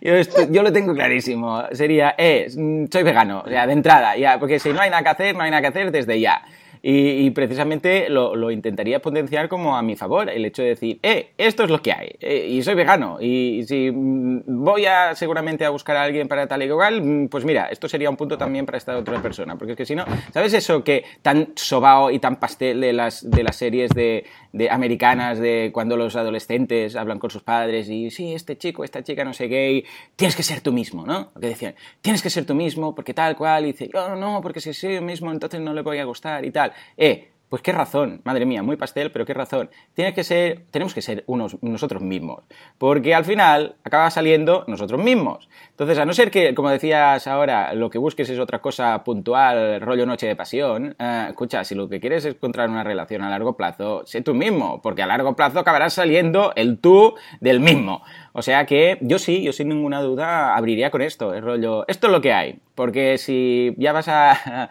*laughs* yo, lo tengo clarísimo. Sería, eh, soy vegano, ya, de entrada, ya, porque si no hay nada que hacer, no hay nada que hacer desde ya. Y, precisamente lo, intentaría potenciar como a mi favor, el hecho de decir, eh, esto es lo que hay, eh, y soy vegano, y, si mm, voy a seguramente a buscar a alguien para tal y igual, mm, pues mira, esto sería un punto también para esta otra persona, porque es que si no, ¿sabes eso que tan sobao y tan pastel de las, de las series de, de americanas de cuando los adolescentes hablan con sus padres y sí, este chico, esta chica no sé gay, tienes que ser tú mismo, ¿no? Lo que decían, tienes que ser tú mismo porque tal cual, y dice, yo no, porque si soy yo mismo entonces no le voy a gustar y tal. Eh, pues qué razón, madre mía, muy pastel, pero qué razón. Tiene que ser, tenemos que ser unos, nosotros mismos, porque al final acaba saliendo nosotros mismos. Entonces, a no ser que, como decías ahora, lo que busques es otra cosa puntual, rollo noche de pasión, eh, escucha, si lo que quieres es encontrar una relación a largo plazo, sé tú mismo, porque a largo plazo acabarás saliendo el tú del mismo. O sea que yo sí, yo sin ninguna duda abriría con esto, el rollo, esto es lo que hay, porque si ya vas a,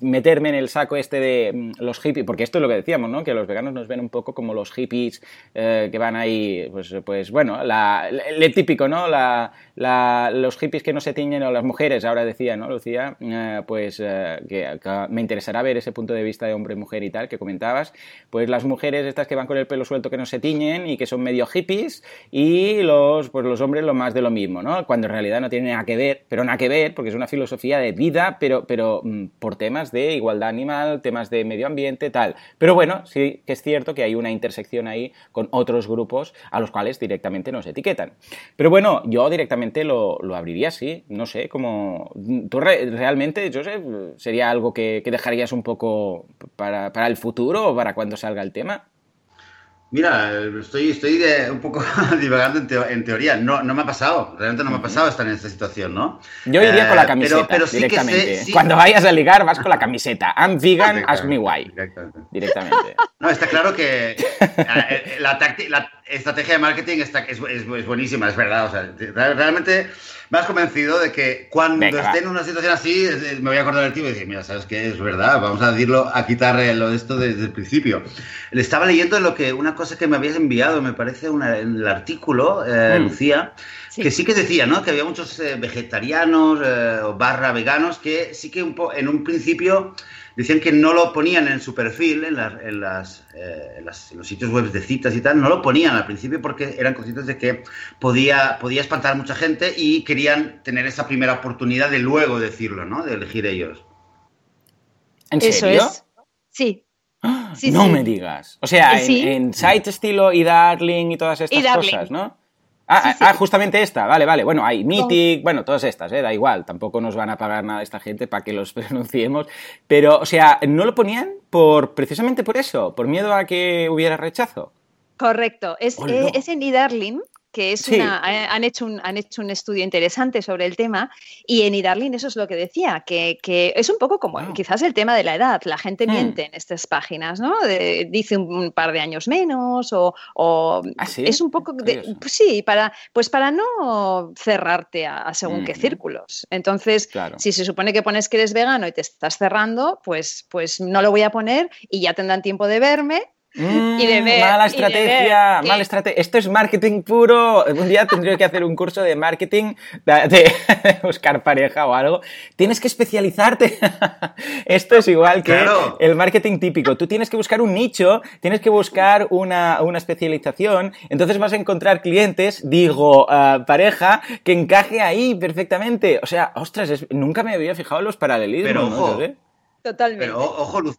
meterme en el saco este de mm, los hippies, porque esto es lo que decíamos, ¿no? Que los veganos nos ven un poco como los hippies eh, que van ahí, pues, pues bueno, la, el típico, ¿no? La, los hippies que no se tiñen o las mujeres, ahora decía, ¿no, Lucía? Eh, pues eh, que, me interesará ver ese punto de vista de hombre mujer y tal que comentabas. Pues las mujeres estas que van con el pelo suelto que no se tiñen y que son medio hippies y los, pues los hombres lo más de lo mismo, ¿no? Cuando en realidad no tiene nada que ver, pero nada que ver porque es una filosofía de vida, pero, pero mm, por temas de igualdad animal, temas de medio ambiente, tal. Pero bueno, sí que es cierto que hay una intersección ahí con otros grupos a los cuales directamente nos etiquetan. Pero bueno, yo directamente lo, abriría así, no sé, como... ¿Tú realmente, Joseph, sería algo que, dejarías un poco para, para el futuro o para cuando salga el tema? Mira, estoy, estoy un poco *laughs* divagando en, teoría. No, no me ha pasado, realmente no me ha pasado estar en esta situación, ¿no? Yo iría con la eh, camiseta pero, directamente. Cuando vayas a ligar vas con la camiseta. I'm vegan, ask me why. Directamente. *laughs* No, está claro que *laughs* eh, eh, la, la, estrategia de marketing está, es, es, es, buenísima, es verdad. O sea, realmente me has convencido de que cuando esté en una situación así, me voy a acordar del tío y decir, mira, ¿sabes qué? Es verdad, vamos a decirlo, a quitar lo de esto desde el principio. Le estaba leyendo lo que, una cosa que me habías enviado, me parece en el artículo, eh, mm. Lucía, que sí que decía, ¿no? Que había muchos eh, vegetarianos eh, o barra veganos que sí que un en un principio Decían que no lo ponían en su perfil, en, eh, las, en, los sitios web de citas y tal, no lo ponían al principio porque eran conscientes de que podía, podía espantar a mucha gente y querían tener esa primera oportunidad de luego decirlo, ¿no? De elegir ellos. ¿En serio? Eso es. Sí. no me digas. O sea, en, site estilo y Darling y todas estas cosas, ¿no? Ah, ah, justamente esta, vale, vale. Bueno, hay Mythic, bueno, todas estas, ¿eh? da igual, tampoco nos van a pagar nada esta gente para que los *laughs* pronunciemos. Pero, o sea, ¿no lo ponían por precisamente por eso? ¿Por miedo a que hubiera rechazo? Correcto, es, eh, es en eDarling que es una, han, hecho un, han hecho un estudio interesante sobre el tema y en Idarlin eso es lo que decía, que, es un poco como quizás el tema de la edad, la gente hmm. miente en estas páginas, ¿no? dice un, par de años menos o, ¿Ah, es un poco, de, pues sí, para, pues para no cerrarte a, según qué círculos. Entonces, si se supone que pones que eres vegano y te estás cerrando, pues, pues no lo voy a poner y ya tendrán tiempo de verme Mm, mala estrategia, mala estrategia. Esto es marketing puro. Un día tendría que hacer un curso de marketing, de, *laughs* buscar pareja o algo. Tienes que especializarte. *laughs* Esto es igual que el marketing típico. Tú tienes que buscar un nicho, tienes que buscar una, especialización. Entonces vas a encontrar clientes, digo, uh, pareja, que encaje ahí perfectamente. O sea, ostras, nunca me había fijado en los paralelismos. Pero ojo, Totalmente. Pero ojo, Luz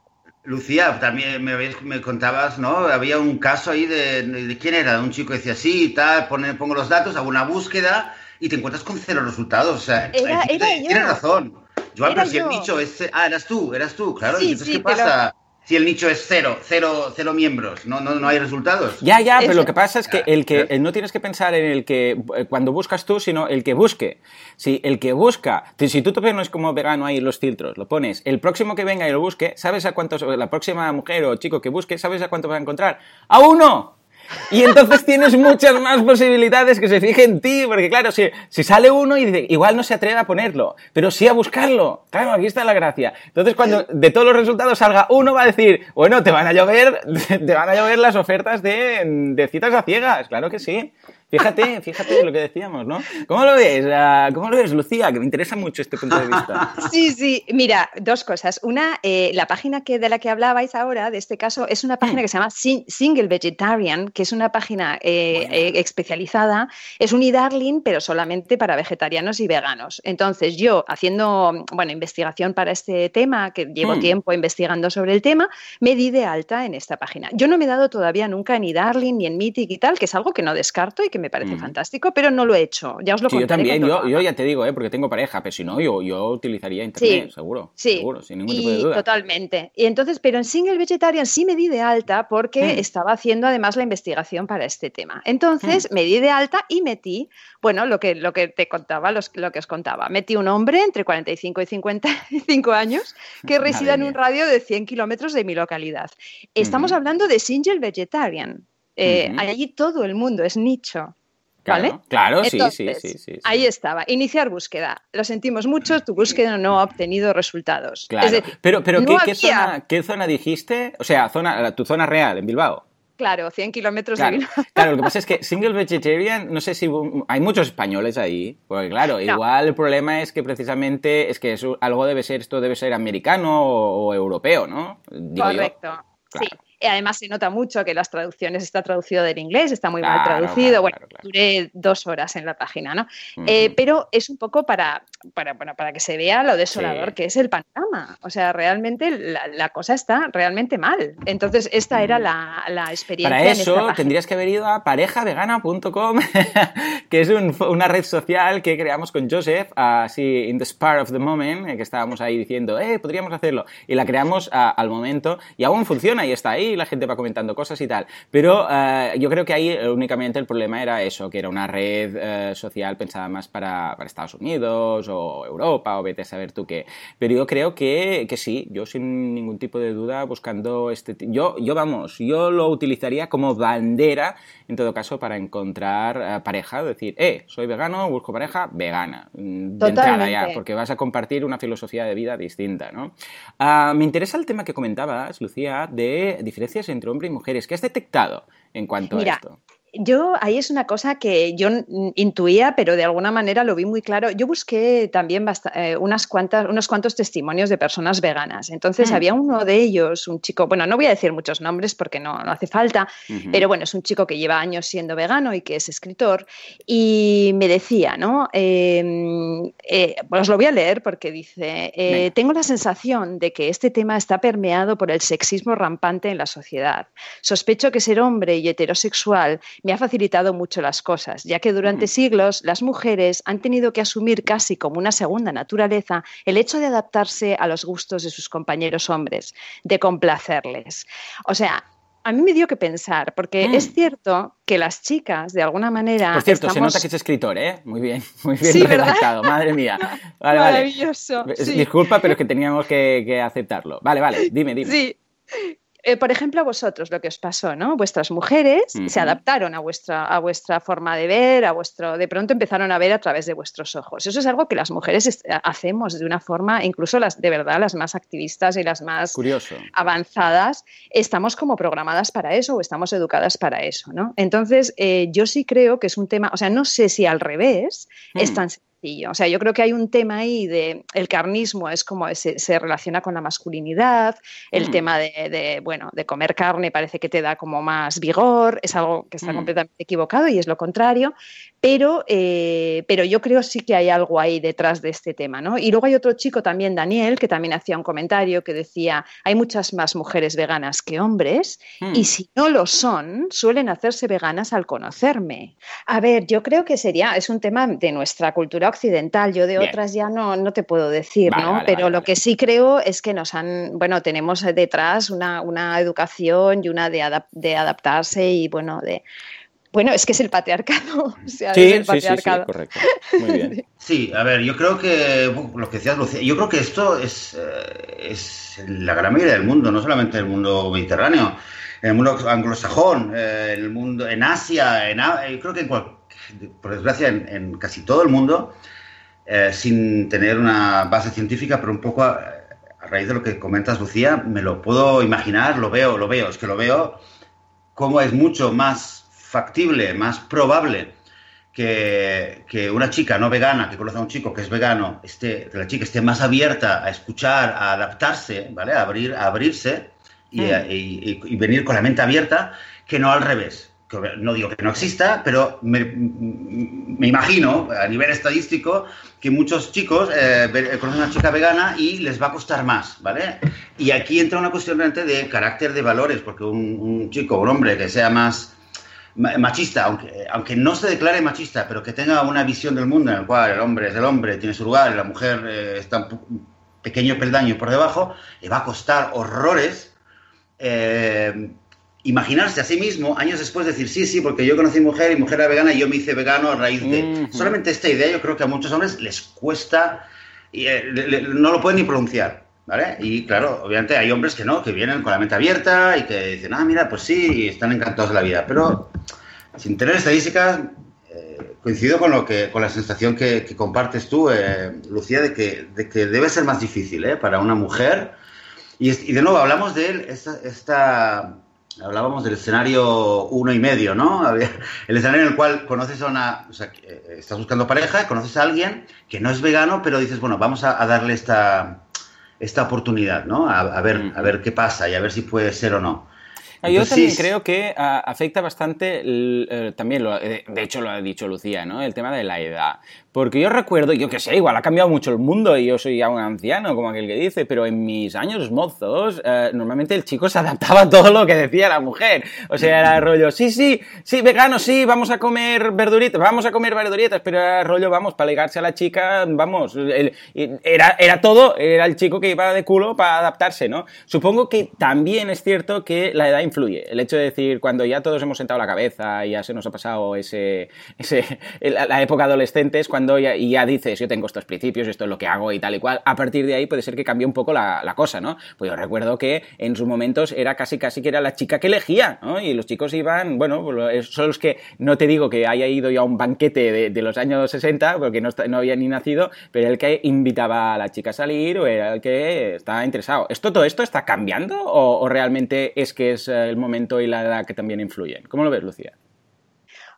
Lucía, también me, me contabas, ¿no? Había un caso ahí de, quién era, un chico que decía, sí, tal, pongo los datos, hago una búsqueda y te encuentras con cero resultados. O sea, tienes razón. Joan, pero si el nicho es... Ah, eras tú, eras tú, claro. Sí, entonces, ¿qué pasa? Si el nicho es cero, cero, cero miembros, no, no, no hay resultados. Ya, ya, pero lo que pasa es que el que no tienes que pensar en el que eh, cuando buscas tú, sino el que busque. Si el que busca, si tú te pones como vegano ahí los filtros, lo pones, el próximo que venga y lo busque, ¿sabes a cuántos, la próxima mujer o chico que busque, ¿sabes a cuánto va a encontrar? ¡A uno! Y entonces tienes muchas más posibilidades que se fije en ti, porque claro, si, si sale uno y dice, igual no se atreve a ponerlo, pero sí a buscarlo. Claro, aquí está la gracia. Entonces cuando de todos los resultados salga uno va a decir, bueno, te van a llover, *laughs* te van a llover las ofertas de, de citas a ciegas, claro que sí. Fíjate, fíjate lo que decíamos, ¿no? ¿Cómo lo ves? Ah, ¿Cómo lo ves, Lucía? Que me interesa mucho este punto de vista. *laughs* Sí, sí. Mira, dos cosas. Una, eh, la página que, de la que hablabais ahora, de este caso, es una página mm. que se llama Single Vegetarian, que es una página eh, eh, especializada. Es un e-darling, pero solamente para vegetarianos y veganos. Entonces, yo, haciendo, bueno, investigación para este tema, que llevo mm. tiempo investigando sobre el tema, me di de alta en esta página. Yo no me he dado todavía nunca en e-darling ni en Mythic y tal, que es algo que no descarto y que me parece mm. fantástico, pero no lo he hecho. Ya os lo sí, Yo también, yo, yo, ya te digo, ¿eh? porque tengo pareja, pero si no, yo, yo utilizaría Internet, seguro. Sí, seguro, sin ningún tipo de duda. Totalmente. Y entonces, pero en Single Vegetarian sí me di de alta porque mm. estaba haciendo además la investigación para este tema. Entonces, mm. me di de alta y metí, bueno, lo que, lo que te contaba, los, lo que os contaba. Metí un hombre entre 45 y 55 años que *laughs* resida en un radio de 100 kilómetros de mi localidad. Estamos hablando de Single Vegetarian. Eh, allí todo el mundo es nicho. Claro, claro sí, sí, sí, Ahí estaba, iniciar búsqueda. Lo sentimos mucho, tu búsqueda no ha obtenido resultados. Claro. pero, pero ¿qué, zona, dijiste? O sea, zona, tu zona real, en Bilbao. claro, 100 kilómetros de Bilbao. *laughs* Claro, lo que pasa es que single vegetarian, no sé si hay muchos españoles ahí, porque claro, igual el problema es que precisamente es que eso, algo debe ser, esto debe ser americano o, europeo, ¿no? Correcto, sí. Y además se nota mucho que las traducciones está traducido del inglés, está muy mal traducido. bueno, duré dos horas en la página, ¿no? Eh, pero es un poco para, para, bueno, para que se vea lo desolador que es el panorama. O sea, realmente la, cosa está realmente mal. Entonces, esta era la, experiencia. Para eso tendrías que haber ido a parejavegana.com, *laughs* que es una red social que creamos con Joseph, así, in the spur of the moment, que estábamos ahí diciendo, eh, podríamos hacerlo. Y la creamos al momento y aún funciona y está ahí y la gente va comentando cosas y tal. Pero eh, yo creo que ahí eh, únicamente el problema era eso, que era una red eh, social pensada más para, Estados Unidos o Europa o vete a saber tú qué. Pero yo creo que, que sí, yo sin ningún tipo de duda buscando este... Yo, yo vamos, yo lo utilizaría como bandera, en todo caso, para encontrar pareja, decir, eh, soy vegano, busco pareja, vegana. Mm, de entrada ya, porque vas a compartir una filosofía de vida distinta, ¿no? Ah, me interesa el tema que comentabas, Lucía, de diferencias entre hombres y mujeres. ¿Qué has detectado en cuanto a esto? Yo, ahí es una cosa que yo intuía, pero de alguna manera lo vi muy claro. Yo busqué también eh, unas cuantas, unos cuantos testimonios de personas veganas. Entonces, mm. había uno de ellos, un chico, bueno, no voy a decir muchos nombres porque no, no hace falta, pero bueno, es un chico que lleva años siendo vegano y que es escritor. Y me decía, ¿no? Em, eh, os lo voy a leer porque dice: eh, Tengo la sensación de que este tema está permeado por el sexismo rampante en la sociedad. Sospecho que ser hombre y heterosexual me ha facilitado mucho las cosas, ya que durante siglos las mujeres han tenido que asumir casi como una segunda naturaleza el hecho de adaptarse a los gustos de sus compañeros hombres, de complacerles. O sea, a mí me dio que pensar, porque es mm. cierto que las chicas, de alguna manera. Por cierto, se nota que es escritor, ¿eh? Muy bien, *laughs* muy bien redactado, madre mía. *laughs* Vale, Maravilloso. Disculpa, pero es que teníamos que, que, aceptarlo. Vale, vale, dime, dime. Sí. Eh, por ejemplo, a vosotros lo que os pasó, ¿no? Vuestras mujeres se adaptaron a vuestra, a vuestra forma de ver, a vuestro, de pronto empezaron a ver a través de vuestros ojos. Eso es algo que las mujeres hacemos de una forma, incluso las de verdad, las más activistas y las más avanzadas, estamos como programadas para eso o estamos educadas para eso, ¿no? Entonces, eh, yo sí creo que es un tema, o sea, no sé si al revés es mm. O sea, yo creo que hay un tema ahí de el carnismo es como se, se relaciona con la masculinidad, el mm. tema de, bueno, de comer carne parece que te da como más vigor, es algo que está mm. completamente equivocado y es lo contrario, pero, eh, pero yo creo sí que hay algo ahí detrás de este tema, ¿no? Y luego hay otro chico también, Daniel, que también hacía un comentario que decía, hay muchas más mujeres veganas que hombres mm. y si no lo son, suelen hacerse veganas al conocerme. A ver, yo creo que sería, es un tema de nuestra cultura occidental, yo de otras ya no, no te puedo decir, ¿no? Pero lo que sí creo es que nos han, bueno, tenemos detrás una, educación y una de, de adaptarse y, bueno, de... Bueno, es que es el patriarcado. *laughs* sí, el patriarcado. Sí, correcto. Muy bien. *laughs* Sí, a ver, yo creo que lo que decías, Lucía, yo creo que esto es, eh, es la gran mayoría del mundo, no solamente el mundo mediterráneo, en el mundo anglosajón, eh, en el mundo, en Asia, en, yo creo que en por desgracia, en, casi todo el mundo, eh, sin tener una base científica, pero un poco a, raíz de lo que comentas, Lucía, me lo puedo imaginar, lo veo, lo veo, es que lo veo como es mucho más factible, más probable que, una chica no vegana que conoce a un chico que es vegano, esté, que la chica esté más abierta a escuchar, a adaptarse, ¿vale? A, abrir, a abrirse y, mm. y venir con la mente abierta, que no al revés no digo que no exista, pero me, imagino a nivel estadístico que muchos chicos eh, conocen a una chica vegana y les va a costar más, ¿vale? Y aquí entra una cuestión realmente de carácter de valores, porque un, chico o un hombre que sea más machista, aunque, aunque no se declare machista, pero que tenga una visión del mundo en el cual el hombre es el hombre, tiene su lugar la mujer eh, está un pequeño peldaño por debajo, le va a costar horrores. Eh, imaginarse a sí mismo años después decir, sí, sí, porque yo conocí mujer y mujer era vegana y yo me hice vegano a raíz de... Solamente esta idea yo creo que a muchos hombres les cuesta, y, eh, no lo pueden ni pronunciar. ¿Vale? Y claro, obviamente hay hombres que no, que vienen con la mente abierta y que dicen, ah, mira, pues sí, y están encantados de la vida. Pero sin tener estadísticas, eh, coincido con lo que, con la sensación que, compartes tú, eh, Lucía, de que, de que debe ser más difícil para una mujer. Y, y, de nuevo, hablamos de esta hablábamos del escenario uno y medio, ¿no? *laughs* El escenario en el cual conoces a una, o sea, eh, estás buscando pareja, conoces a alguien que no es vegano, pero dices, bueno, vamos a, darle esta, esta oportunidad, ¿no? A, ver, a ver qué pasa y a ver si puede ser o no. Yo también creo que ah, afecta bastante, eh, también, lo, de hecho lo ha dicho Lucía, ¿no? El tema de la edad. Porque yo recuerdo, yo que sé, igual ha cambiado mucho el mundo y yo soy ya un anciano, como aquel que dice, pero en mis años mozos, eh, normalmente el chico se adaptaba a todo lo que decía la mujer. O sea, era rollo, sí, sí, sí, vegano, sí, vamos a comer verduritas, vamos a comer verduritas, pero era rollo, vamos, para ligarse a la chica, vamos, era, era todo, era el chico que iba de culo para adaptarse, ¿no? Supongo que también es cierto que la edad influye. El hecho de decir, cuando ya todos hemos sentado la cabeza y ya se nos ha pasado ese, ese la época adolescente, es cuando y ya dices, yo tengo estos principios, esto es lo que hago y tal y cual, a partir de ahí puede ser que cambie un poco la, cosa, ¿no? Pues yo recuerdo que en sus momentos era casi casi que era la chica que elegía. Y los chicos iban, bueno, pues son los que, no te digo que haya ido ya a un banquete de, los años 60, porque no, había ni nacido, pero el que invitaba a la chica a salir o era el que estaba interesado. ¿Esto, todo esto está cambiando o, o realmente es que es el momento y la edad que también influyen? ¿Cómo lo ves, Lucía?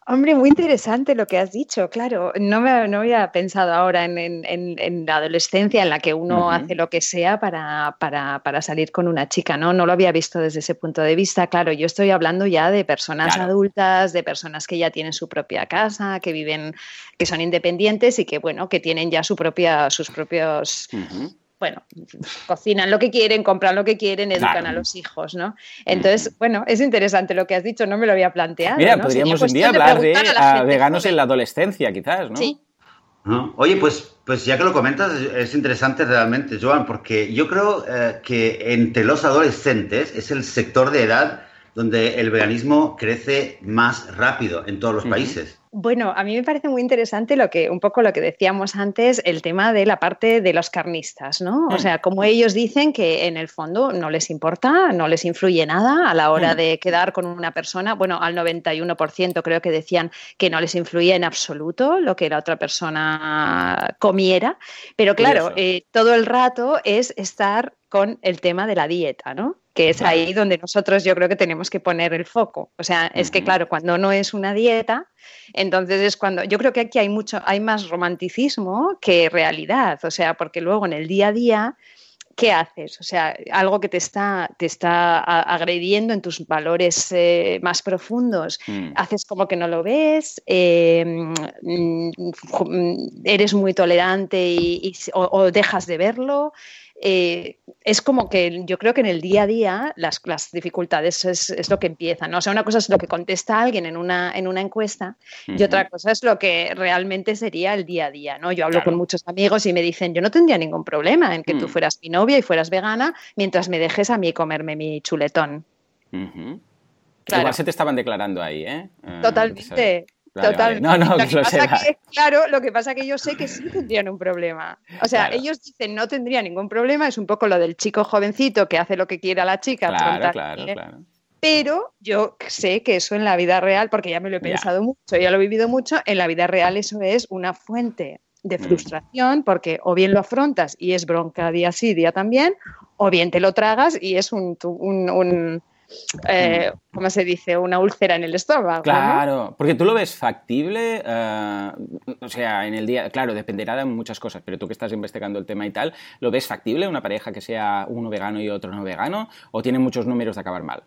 Hombre, muy interesante lo que has dicho, claro. No, me, no había pensado ahora en, la adolescencia en la que uno hace lo que sea para, para, salir con una chica, ¿no? No lo había visto desde ese punto de vista. Claro, yo estoy hablando ya de personas adultas, de personas que ya tienen su propia casa, que viven, que son independientes y que, bueno, que tienen ya su propia, sus propios bueno, cocinan lo que quieren, compran lo que quieren, educan a los hijos, ¿no? Entonces, bueno, es interesante lo que has dicho, no me lo había planteado. Mira, podríamos un día hablar de, veganos en la adolescencia, quizás, ¿no? Sí. Oye, pues, pues ya que lo comentas, es interesante realmente, Joan, porque yo creo eh, que entre los adolescentes es el sector de edad donde el veganismo crece más rápido en todos los países. Bueno, a mí me parece muy interesante lo que, un poco lo que decíamos antes, el tema de la parte de los carnistas, ¿no? O mm. sea, como ellos dicen que en el fondo no les importa, no les influye nada a la hora mm. de quedar con una persona. Bueno, al 91% creo que decían que no les influía en absoluto lo que la otra persona comiera. Pero claro, eh, todo el rato es estar con el tema de la dieta, ¿no? Que es ahí donde nosotros yo creo que tenemos que poner el foco. O sea, es que claro, cuando no es una dieta, entonces es cuando yo creo que aquí hay mucho, hay más romanticismo que realidad. O sea, porque luego en el día a día, ¿qué haces? O sea, algo que te está, te está agrediendo en tus valores eh, más profundos, mm. haces como que no lo ves, eh, mm, eres muy tolerante y, o, dejas de verlo. Eh, es como que yo creo que en el día a día las, dificultades es, lo que empiezan. ¿no? O sea, una cosa es lo que contesta alguien en una, en una encuesta y otra cosa es lo que realmente sería el día a día. ¿no? Yo hablo con muchos amigos y me dicen, yo no tendría ningún problema en que tú mm. fueras mi novia y fueras vegana mientras me dejes a mí comerme mi chuletón. Igual se te estaban declarando ahí, ¿eh? Eh Totalmente. Total. No, no, lo que pasa que, claro, lo que pasa es que yo sé que sí tendrían un problema. O sea, ellos dicen no tendría ningún problema, es un poco lo del chico jovencito que hace lo que quiere a la chica. Claro, claro, claro. Pero yo sé que eso en la vida real, porque ya me lo he pensado mucho, ya lo he vivido mucho, en la vida real eso es una fuente de mm. frustración, porque o bien lo afrontas y es bronca día sí, día también, o bien te lo tragas y es un eh, ¿cómo se dice? Una úlcera en el estómago. Claro, porque tú lo ves factible, eh, o sea, en el día, claro, dependerá de muchas cosas, pero tú que estás investigando el tema y tal, ¿lo ves factible una pareja que sea uno vegano y otro no vegano? ¿O tiene muchos números de acabar mal?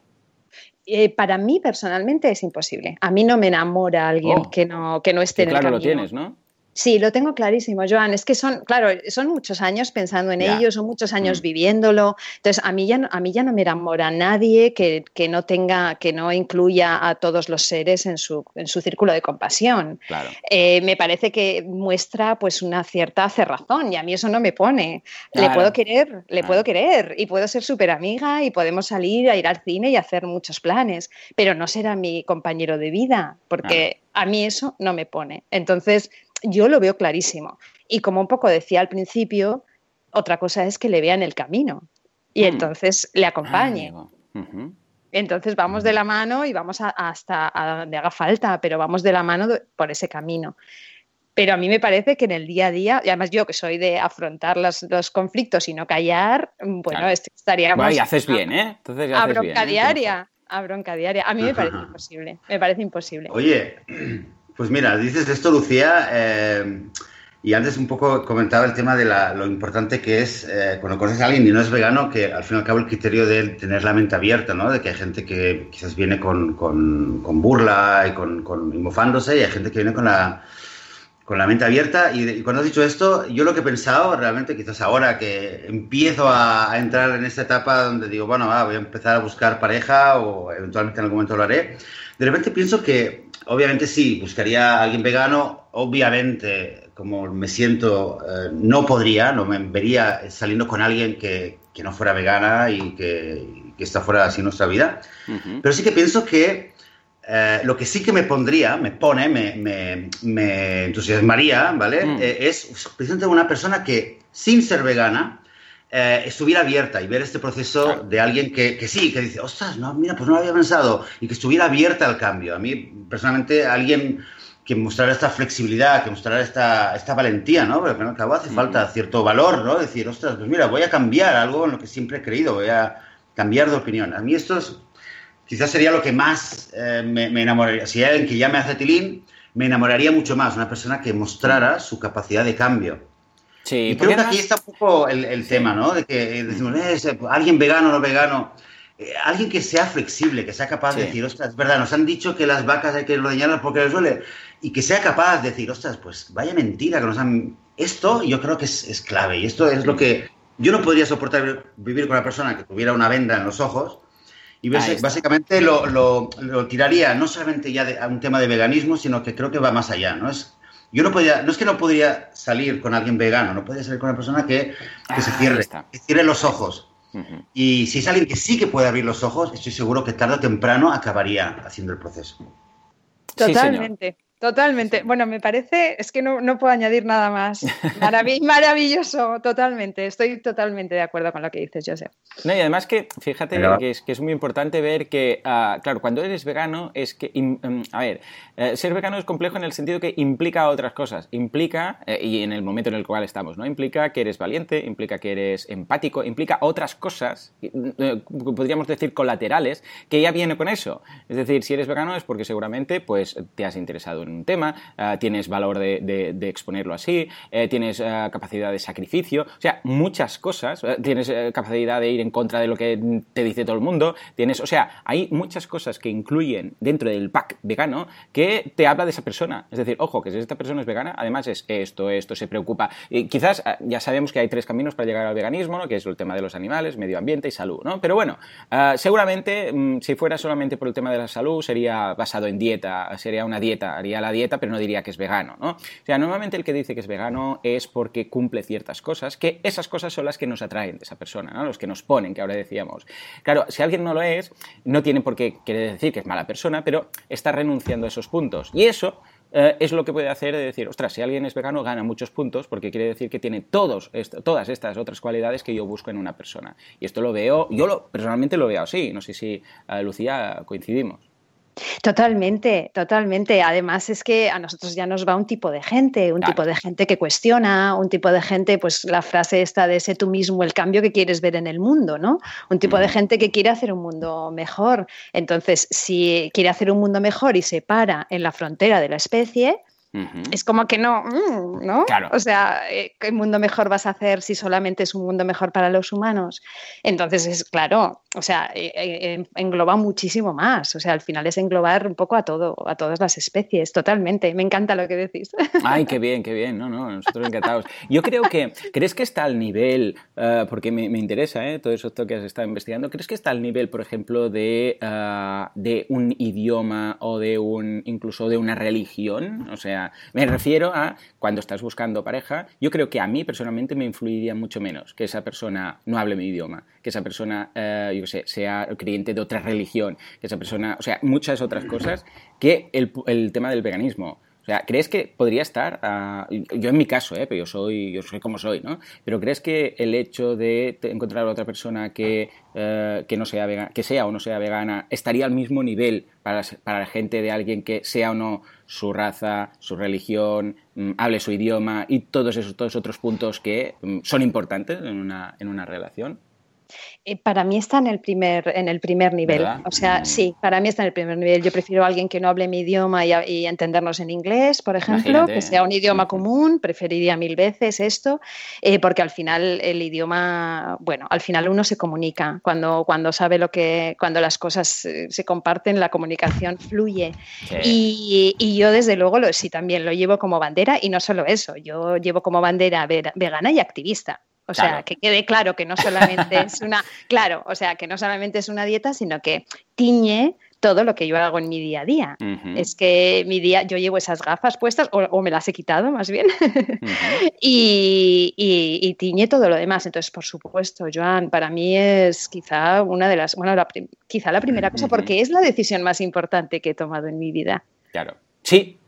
Eh, para mí personalmente es imposible. A mí no me enamora alguien oh. que, no, que no esté en el camino. Claro, lo tienes, ¿no? Sí, lo tengo clarísimo, Joan. Es que son, claro, son muchos años pensando en ello, son muchos años mm. viviéndolo. Entonces, a mí ya, a mí ya no me enamora nadie que, no tenga, que no incluya a todos los seres en su, en su círculo de compasión. Eh, me parece que muestra pues una cierta cerrazón y a mí eso no me pone. Le puedo querer, le puedo querer y puedo ser súper amiga y podemos salir a ir al cine y hacer muchos planes, pero no será mi compañero de vida porque a mí eso no me pone. Entonces, yo lo veo clarísimo. Y como un poco decía al principio, otra cosa es que le vean el camino y mm. entonces le acompañe. Entonces vamos de la mano y vamos hasta a donde haga falta, pero vamos de la mano por ese camino. Pero a mí me parece que en el día a día, y además yo que soy de afrontar los, conflictos y no callar, bueno, estaríamos... y haces bien, ¿eh? Entonces a bronca ¿eh? diaria. a bronca diaria. A mí me parece *laughs* imposible, me parece imposible. Oye, pues mira, dices esto, Lucía, eh, y antes un poco comentaba el tema de lo importante que es eh, cuando conoces a alguien y no es vegano, que al fin y al cabo el criterio de tener la mente abierta, ¿no? De que hay gente que quizás viene con, burla y con, con, mofándose y hay gente que viene con la, con la mente abierta. Y, cuando has dicho esto, yo lo que he pensado realmente, quizás ahora que empiezo a, entrar en esta etapa donde digo, bueno, voy a empezar a buscar pareja o eventualmente en algún momento lo haré, de repente pienso que obviamente sí, buscaría a alguien vegano, obviamente como me siento, eh, no podría, no me vería saliendo con alguien que, que no fuera vegana y que, que esta fuera así nuestra vida. Pero sí que pienso que eh, lo que sí que me pondría, me pone, me, me, me entusiasmaría, ¿vale? Mm. Eh, es precisamente una persona que, sin ser vegana, estuviera abierta y ver este proceso de alguien que, que, sí, que dice, ostras, no, mira, pues no lo había pensado, y que estuviera abierta al cambio. A mí, personalmente, alguien que mostrara esta flexibilidad, que mostrara esta, esta valentía, ¿no? Pero al cabo hace falta cierto valor, ¿no? Decir, ostras, pues mira, voy a cambiar algo en lo que siempre he creído, voy a cambiar de opinión. A mí esto es, quizás sería lo que más eh, me, enamoraría. Si hay alguien que ya me hace tilín, me enamoraría mucho más, una persona que mostrara su capacidad de cambio. Sí, y creo que aquí está un poco el, tema, ¿no? De que decimos, eh, alguien vegano o no vegano. Eh, alguien que sea flexible, que sea capaz de decir, ostras, es verdad, nos han dicho que las vacas hay que ordeñarlas porque les duele y que sea capaz de decir, ostras, pues vaya mentira que nos han... Esto yo creo que es, clave y esto es lo que yo no podría soportar vivir con una persona que tuviera una venda en los ojos y básicamente lo, lo, tiraría no solamente ya a un tema de veganismo, sino que creo que va más allá, ¿no? Es, yo no podía, no es que no podría salir con alguien vegano, no podría salir con una persona que, se ah, cierre, que cierre los ojos. Y si es alguien que sí que puede abrir los ojos, estoy seguro que tarde o temprano acabaría haciendo el proceso. Totalmente. Totalmente. Bueno, me parece, es que no, puedo añadir nada más. *laughs* maravilloso, totalmente. Estoy totalmente de acuerdo con lo que dices, Joseph. No, y además que, fíjate que es, que es muy importante ver que, ah, claro, cuando eres vegano es que, mm, a ver, eh, ser vegano es complejo en el sentido que implica otras cosas. Implica, eh, y en el momento en el cual estamos, ¿no? Implica que eres valiente, implica que eres empático, implica otras cosas, eh, podríamos decir colaterales, que ya viene con eso. Es decir, si eres vegano es porque seguramente pues, te has interesado en tema, eh, tienes valor de, exponerlo así, eh, tienes eh, capacidad de sacrificio, o sea, muchas cosas, tienes capacidad de ir en contra de lo que te dice todo el mundo, tienes, o sea, hay muchas cosas que incluyen dentro del pack vegano que te habla de esa persona. Es decir, ojo, que si esta persona es vegana, además es esto, esto, se preocupa. Y quizás ya sabemos que hay tres caminos para llegar al veganismo, ¿no? que es el tema de los animales, medio ambiente y salud, ¿no? Pero bueno, seguramente mm, si fuera solamente por el tema de la salud sería basado en dieta, sería una dieta, haría la dieta, pero no diría que es vegano, ¿no? O sea, normalmente el que dice que es vegano es porque cumple ciertas cosas, que esas cosas son las que nos atraen de esa persona. Los que nos ponen, que ahora decíamos. Claro, si alguien no lo es, no tiene por qué querer decir que es mala persona, pero está renunciando a esos puntos. Y eso eh, es lo que puede hacer de decir, ostras, si alguien es vegano gana muchos puntos porque quiere decir que tiene todos todas estas otras cualidades que yo busco en una persona. Y esto lo veo, yo lo, personalmente lo veo así, no sé si uh, Lucía coincidimos. Totalmente, totalmente. Además es que a nosotros ya nos va un tipo de gente, un tipo de gente que cuestiona, un tipo de gente, pues la frase esta de sé tú mismo el cambio que quieres ver en el mundo, ¿no? Un tipo de gente que quiere hacer un mundo mejor. Entonces, si quiere hacer un mundo mejor y se para en la frontera de la especie, es como que no, mm, ¿no? O sea, eh, ¿qué mundo mejor vas a hacer si solamente es un mundo mejor para los humanos? Entonces, es claro, o sea, eh, eh, engloba muchísimo más. O sea, al final es englobar un poco a todo, a todas las especies, totalmente. Me encanta lo que decís. *laughs* Ay, qué bien, qué bien. No, no, nosotros encantados. Yo creo que, ¿crees que está al nivel, porque me, interesa todo eso que has estado investigando, ¿crees que está al nivel, por ejemplo, de, de un idioma o de un, incluso de una religión? O sea, me refiero a cuando estás buscando pareja, yo creo que a mí personalmente me influiría mucho menos que esa persona no hable mi idioma, que esa persona, eh, sea creyente de otra religión, que esa persona, o sea, muchas otras cosas que el tema del veganismo. O sea, ¿crees que podría estar, yo en mi caso, ¿eh? pero yo soy, yo soy como soy, ¿no? Pero ¿crees que el hecho de encontrar a otra persona que, eh, que, no sea vegana, que sea o no sea vegana estaría al mismo nivel para, para la gente de alguien que sea o no su raza, su religión, mm, hable su idioma y todos esos todos otros puntos que mm, son importantes en una, en una relación? Eh, para mí está en el primer, en el primer nivel. O sea, mm. sí, para mí está en el primer nivel. Yo prefiero a alguien que no hable mi idioma y, entendernos en inglés, por ejemplo, que sea un idioma común. Preferiría mil veces esto, eh, porque al final el idioma, bueno, al final uno se comunica. Cuando, cuando sabe lo que, cuando las cosas se comparten, la comunicación fluye. Y, y, yo, desde luego, lo, sí también lo llevo como bandera y no solo eso, yo llevo como bandera vegana y activista. O sea, que quede claro que no solamente es una, *laughs* claro, o sea, que no solamente es una dieta, sino que tiñe todo lo que yo hago en mi día a día. Es que mi día, yo llevo esas gafas puestas, o, me las he quitado más bien, *laughs* y, tiñe todo lo demás. Entonces, por supuesto, Joan, para mí es quizá una de las, bueno, quizá la primera cosa, porque es la decisión más importante que he tomado en mi vida. Claro. Sí,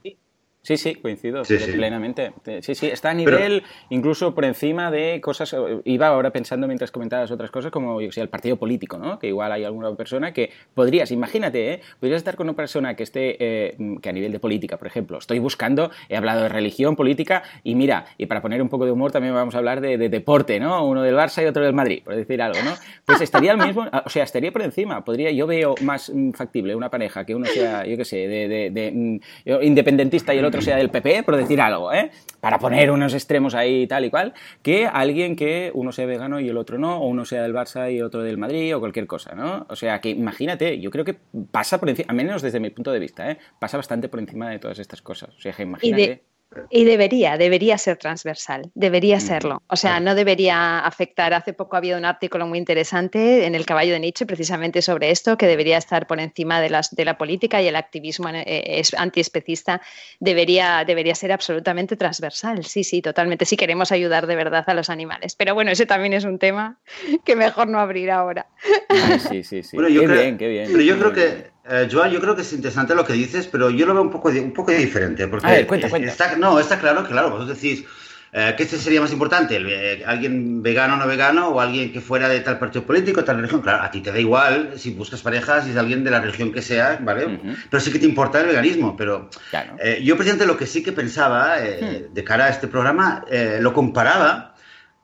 Sí, sí, coincido plenamente. Sí, sí, está a nivel incluso por encima de cosas. Iba ahora pensando mientras comentabas otras cosas, como yo el partido político, ¿no? Que igual hay alguna persona que podrías, imagínate, ¿eh? podrías estar con una persona que esté, eh, que a nivel de política, por ejemplo, estoy buscando, he hablado de religión, política, y mira, y para poner un poco de humor también vamos a hablar de, deporte, ¿no? Uno del Barça y otro del Madrid, por decir algo, ¿no? Pues estaría al mismo, o sea, estaría por encima. Podría, yo veo más mm, factible una pareja que uno sea, yo qué sé, de, de mm, independentista y el otro sea del PP, por decir algo, ¿eh? para poner unos extremos ahí tal y cual, que alguien que uno sea vegano y el otro no, o uno sea del Barça y otro del Madrid, o cualquier cosa, ¿no? O sea, que imagínate, yo creo que pasa por encima, al menos desde mi punto de vista, ¿eh? pasa bastante por encima de todas estas cosas. O sea, que imagínate. Y debería, debería ser transversal, debería serlo. O sea, no debería afectar. Hace poco había un artículo muy interesante en el Caballo de Nietzsche precisamente sobre esto, que debería estar por encima de, las, de la política y el activismo eh, es antiespecista debería, debería ser absolutamente transversal. Sí, sí, totalmente. Si queremos ayudar de verdad a los animales. Pero bueno, ese también es un tema que mejor no abrir ahora. Sí, sí, sí. qué bien, qué bien. Pero yo creo que eh, Joan, yo creo que es interesante lo que dices, pero yo lo veo un poco, un poco diferente. Porque a ver, cuenta, cuenta. Está, no, está claro, claro, vosotros decís, eh, ¿qué sería más importante? Eh, ¿Alguien vegano o no vegano o alguien que fuera de tal partido político, tal religión? Claro, a ti te da igual si buscas parejas, si es alguien de la religión que sea, ¿vale? Pero sí que te importa el veganismo. Pero eh, yo, presidente, lo que sí que pensaba hmm. de cara a este programa, lo comparaba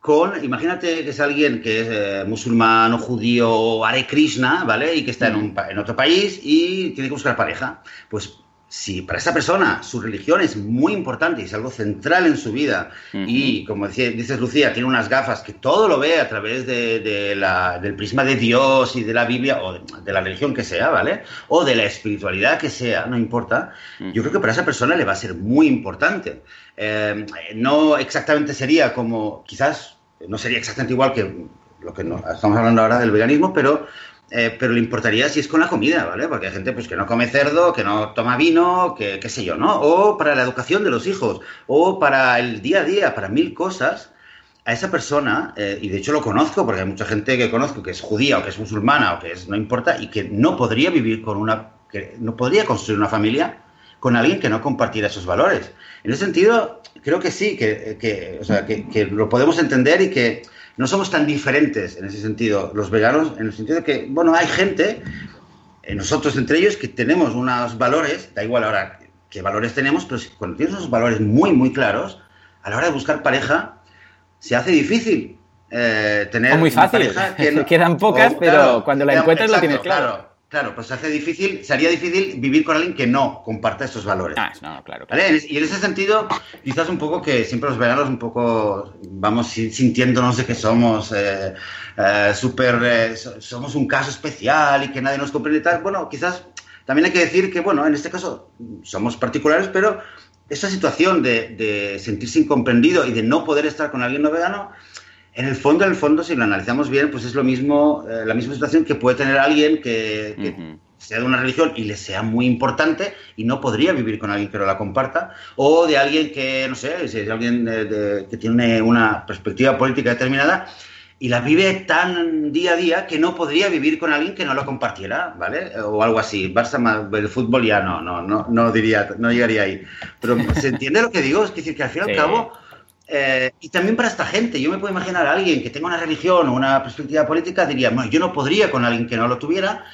con, imagínate que es alguien que es eh, musulmán o judío o Hare Krishna, ¿vale? Y que está en, un, en otro país y tiene que buscar pareja. Pues si para esa persona su religión es muy importante y es algo central en su vida y, como decía, dices Lucía, tiene unas gafas que todo lo ve a través de, la, del prisma de Dios y de la Biblia o de, la religión que sea, ¿vale? O de la espiritualidad que sea, no importa. Yo creo que para esa persona le va a ser muy importante. Eh, no exactamente sería como, quizás, no sería exactamente igual que lo que estamos hablando ahora del veganismo, pero eh, pero le importaría si es con la comida, ¿vale? Porque hay gente pues, que no come cerdo, que no toma vino, que qué sé yo, ¿no? O para la educación de los hijos, o para el día a día, para mil cosas, a esa persona, eh, y de hecho lo conozco, porque hay mucha gente que conozco que es judía o que es musulmana o que es, no importa, y que no podría vivir con una, que no podría construir una familia con alguien que no compartiera esos valores. En ese sentido, creo que sí, que, que, o sea, que, que lo podemos entender y que no somos tan diferentes en ese sentido, los veganos, en el sentido de que, bueno, hay gente, eh, nosotros entre ellos, que tenemos unos valores, da igual ahora qué valores tenemos, pero cuando tienes unos valores muy, muy claros, a la hora de buscar pareja, se hace difícil eh, tener. O muy fácil, que *laughs* quedan pocas, pero cuando la encuentras lo tienes claro. Claro, pues se hace difícil, sería difícil vivir con alguien que no comparta estos valores. Ah, no, claro. Y en ese sentido, quizás un poco que siempre los veganos un poco vamos sintiéndonos de que somos eh, eh súper, eh, somos un caso especial y que nadie nos comprende y tal. Bueno, quizás también hay que decir que, bueno, en este caso somos particulares, pero esa situación de, de sentirse incomprendido y de no poder estar con alguien no vegano en el fondo, en el fondo, si lo analizamos bien, pues es lo mismo, eh, la misma situación que puede tener alguien que, sea de una religión y le sea muy importante y no podría vivir con alguien que no la comparta, o de alguien que, no sé, si es alguien que tiene una perspectiva política determinada y la vive tan día a día que no podría vivir con alguien que no lo compartiera, ¿vale? O algo así. Barça, el fútbol ya no, no, no, no diría, no llegaría ahí. Pero ¿se entiende lo que digo? Es decir, que al fin y al cabo eh, y también para esta gente, yo me puedo imaginar a alguien que tenga una religión o una perspectiva política, diría, bueno, yo no podría con alguien que no lo tuviera,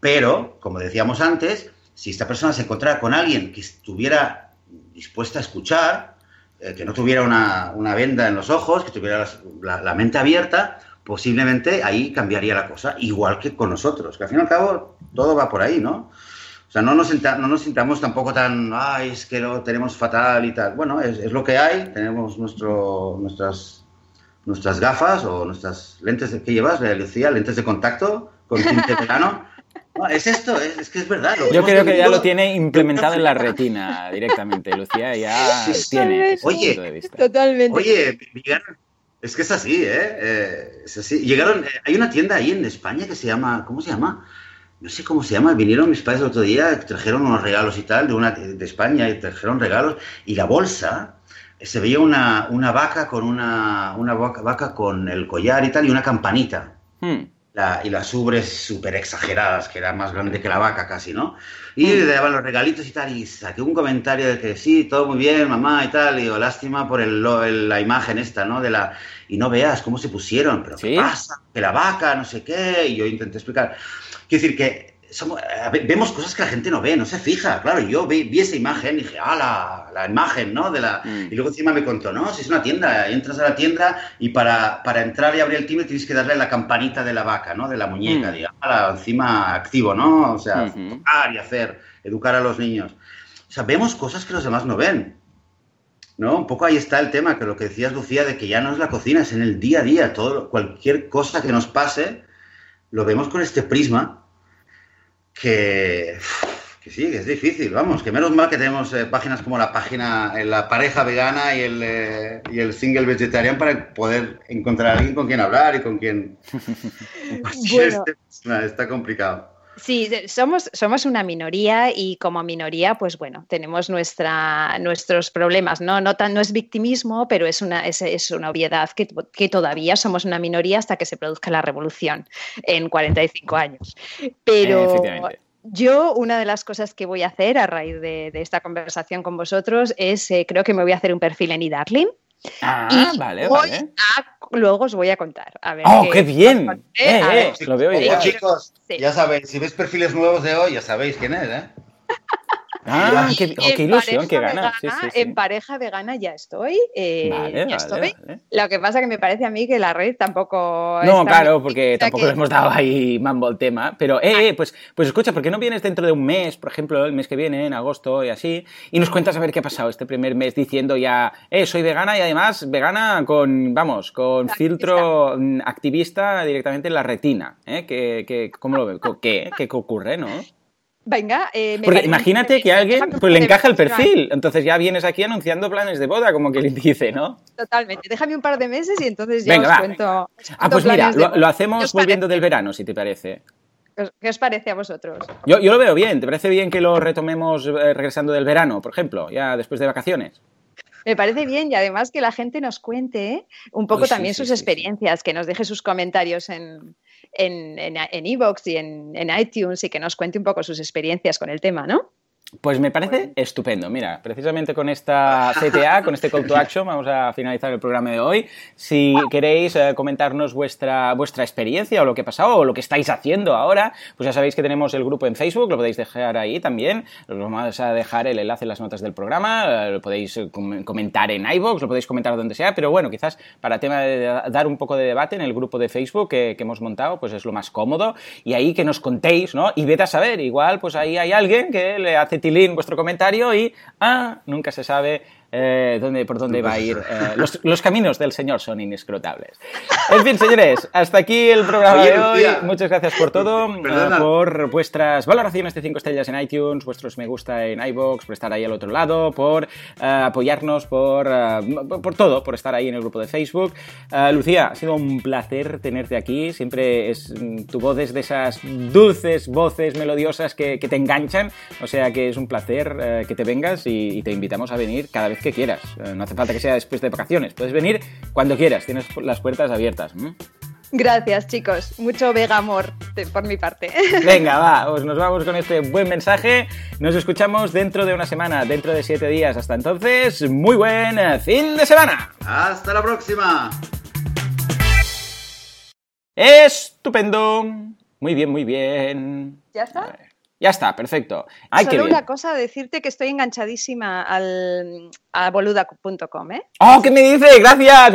pero, como decíamos antes, si esta persona se encontrara con alguien que estuviera dispuesta a escuchar, eh, que no tuviera una, venda en los ojos, que tuviera la, mente abierta, posiblemente ahí cambiaría la cosa, igual que con nosotros, que al fin y al cabo todo va por ahí, ¿no? O sea, no nos, no nos sintamos tampoco tan, ay, es que lo tenemos fatal y tal. Bueno, es, es lo que hay, tenemos nuestro, nuestras, nuestras gafas o nuestras lentes de, que llevas, Lucía, lentes de contacto con tinte verano. *laughs* No, es esto, es, que es verdad. Yo creo que ya lo tiene implementado en la *laughs* retina directamente, Lucía, ya tiene. Oye, totalmente. Oye, es que es así, ¿eh? eh es así. Llegaron, eh, hay una tienda ahí en España que se llama, ¿cómo se llama? No sé cómo se llama. Vinieron mis padres el otro día, trajeron unos regalos y tal de, una, de España y trajeron regalos. Y la bolsa, eh, se veía una, una vaca con una, una vaca, con el collar y tal y una campanita. Hmm. La, y las ubres súper exageradas, que era más grande que la vaca casi, ¿no? Y hmm. le daban los regalitos y tal, y saqué un comentario de que sí, todo muy bien, mamá y tal, y digo, lástima por el, la imagen esta, ¿no? De la, y no veas cómo se pusieron, pero ¿qué pasa? Que la vaca, no sé qué, y yo intenté explicar. Quiero decir que somos, vemos cosas que la gente no ve, no se fija. Claro, yo vi, esa imagen y dije, ah, la, imagen, ¿no? De la... Mm. Y luego encima me contó, no, si es una tienda, entras a la tienda y para, para entrar y abrir el timbre tienes que darle la campanita de la vaca, ¿no? De la muñeca, mm. digamos, encima activo, ¿no? O sea, tocar y hacer, educar a los niños. O sea, vemos cosas que los demás no ven. ¿no? Un poco ahí está el tema, que lo que decías, Lucía, de que ya no es la cocina, es en el día a día. Todo, cualquier cosa que nos pase, lo vemos con este prisma que, que sí, que es difícil, vamos, que menos mal que tenemos eh, páginas como la página, eh, la pareja vegana y el, eh, y el single vegetarian para poder encontrar a alguien con quien hablar y con quien... *laughs* bueno. está complicado. Sí, somos, somos una minoría y como minoría, pues bueno, tenemos nuestra, nuestros problemas, ¿no? No, tan, no es victimismo, pero es una, es, es una obviedad que, que, todavía somos una minoría hasta que se produzca la revolución en 45 años. Pero yo, una de las cosas que voy a hacer a raíz de, esta conversación con vosotros es, eh, creo que me voy a hacer un perfil en eDarling. Ah, vale, vale. luego os voy a contar. ¡Oh, qué, bien! Eh, eh, lo veo ya. Chicos, ya sabéis, si ves perfiles nuevos de hoy, ya sabéis quién es, ¿eh? Ah, qué, oh, ilusión, qué gana. En pareja vegana ya estoy. Eh, ya estoy. Lo que pasa que me parece a mí que la red tampoco. No, claro, porque tampoco le hemos dado ahí mambo al tema. Pero, eh, eh, pues, pues escucha, ¿por qué no vienes dentro de un mes, por ejemplo, el mes que viene, en agosto y así, y nos cuentas a ver qué ha pasado este primer mes diciendo ya, eh, soy vegana y además vegana con, vamos, con filtro mm, activista directamente en la retina, ¿eh? Que, ¿Cómo lo veo? ¿Qué, ¿Qué ocurre, no? Venga, eh, Porque imagínate que a alguien pues, le encaja el perfil, entonces ya vienes aquí anunciando planes de boda, como que le dice, ¿no? Totalmente, déjame un par de meses y entonces ya os cuento. Ah, pues mira, lo, hacemos volviendo del verano, si te parece. ¿Qué os parece a vosotros? Yo, yo lo veo bien, ¿te parece bien que lo retomemos eh, regresando del verano, por ejemplo, ya después de vacaciones? Me parece bien y además que la gente nos cuente un poco también sus experiencias, que nos deje sus comentarios en, en en, en, y en, en iTunes y que nos cuente un poco sus experiencias con el tema, ¿no? Pues me parece estupendo. Mira, precisamente con esta *laughs* CTA, con este call to action, vamos a finalizar el programa de hoy. Si queréis eh, comentarnos vuestra, vuestra experiencia o lo que ha pasado o lo que estáis haciendo ahora, pues ya sabéis que tenemos el grupo en Facebook, lo podéis dejar ahí también. Os vamos a dejar el enlace en las notas del programa, eh, lo podéis eh, comentar en iVoox, lo podéis comentar donde sea, pero bueno, quizás para tema de dar un poco de debate en el grupo de Facebook que, que hemos montado, pues es lo más cómodo. Y ahí que nos contéis, ¿no? Y vete a saber, igual pues ahí hay alguien que le hace tilín vuestro comentario y, ah, nunca se sabe eh, dónde, por dónde va a ir. *laughs* Eh, los, caminos del Señor son inescrotables. En fin, señores, hasta aquí el programa de hoy. Muchas gracias por todo, eh, por vuestras valoraciones de 5 estrellas en iTunes, vuestros me gusta en iBox, por estar ahí al otro lado, por apoyarnos, por, por todo, por estar ahí en el grupo de Facebook. Lucía, ha sido un placer tenerte aquí. Siempre es mm, tu voz es de esas dulces voces melodiosas que, te enganchan. O sea que es un placer que te vengas y, y te invitamos a venir cada vez que quieras. Eh, no hace falta que sea después de vacaciones. Puedes venir cuando quieras. Tienes las puertas abiertas. Gracias, chicos. Mucho vega amor por mi parte. *laughs* Venga, va, pues nos vamos con este buen mensaje. Nos escuchamos dentro de una semana, dentro de siete días. Hasta entonces, muy buen fin de semana. Hasta la próxima. Estupendo. Muy bien, muy bien. ¿Ya está? Ya está, perfecto. Solo una cosa, decirte que estoy enganchadísima al, a boluda.com, ¿eh? ¡Oh, qué me dice! ¡Gracias!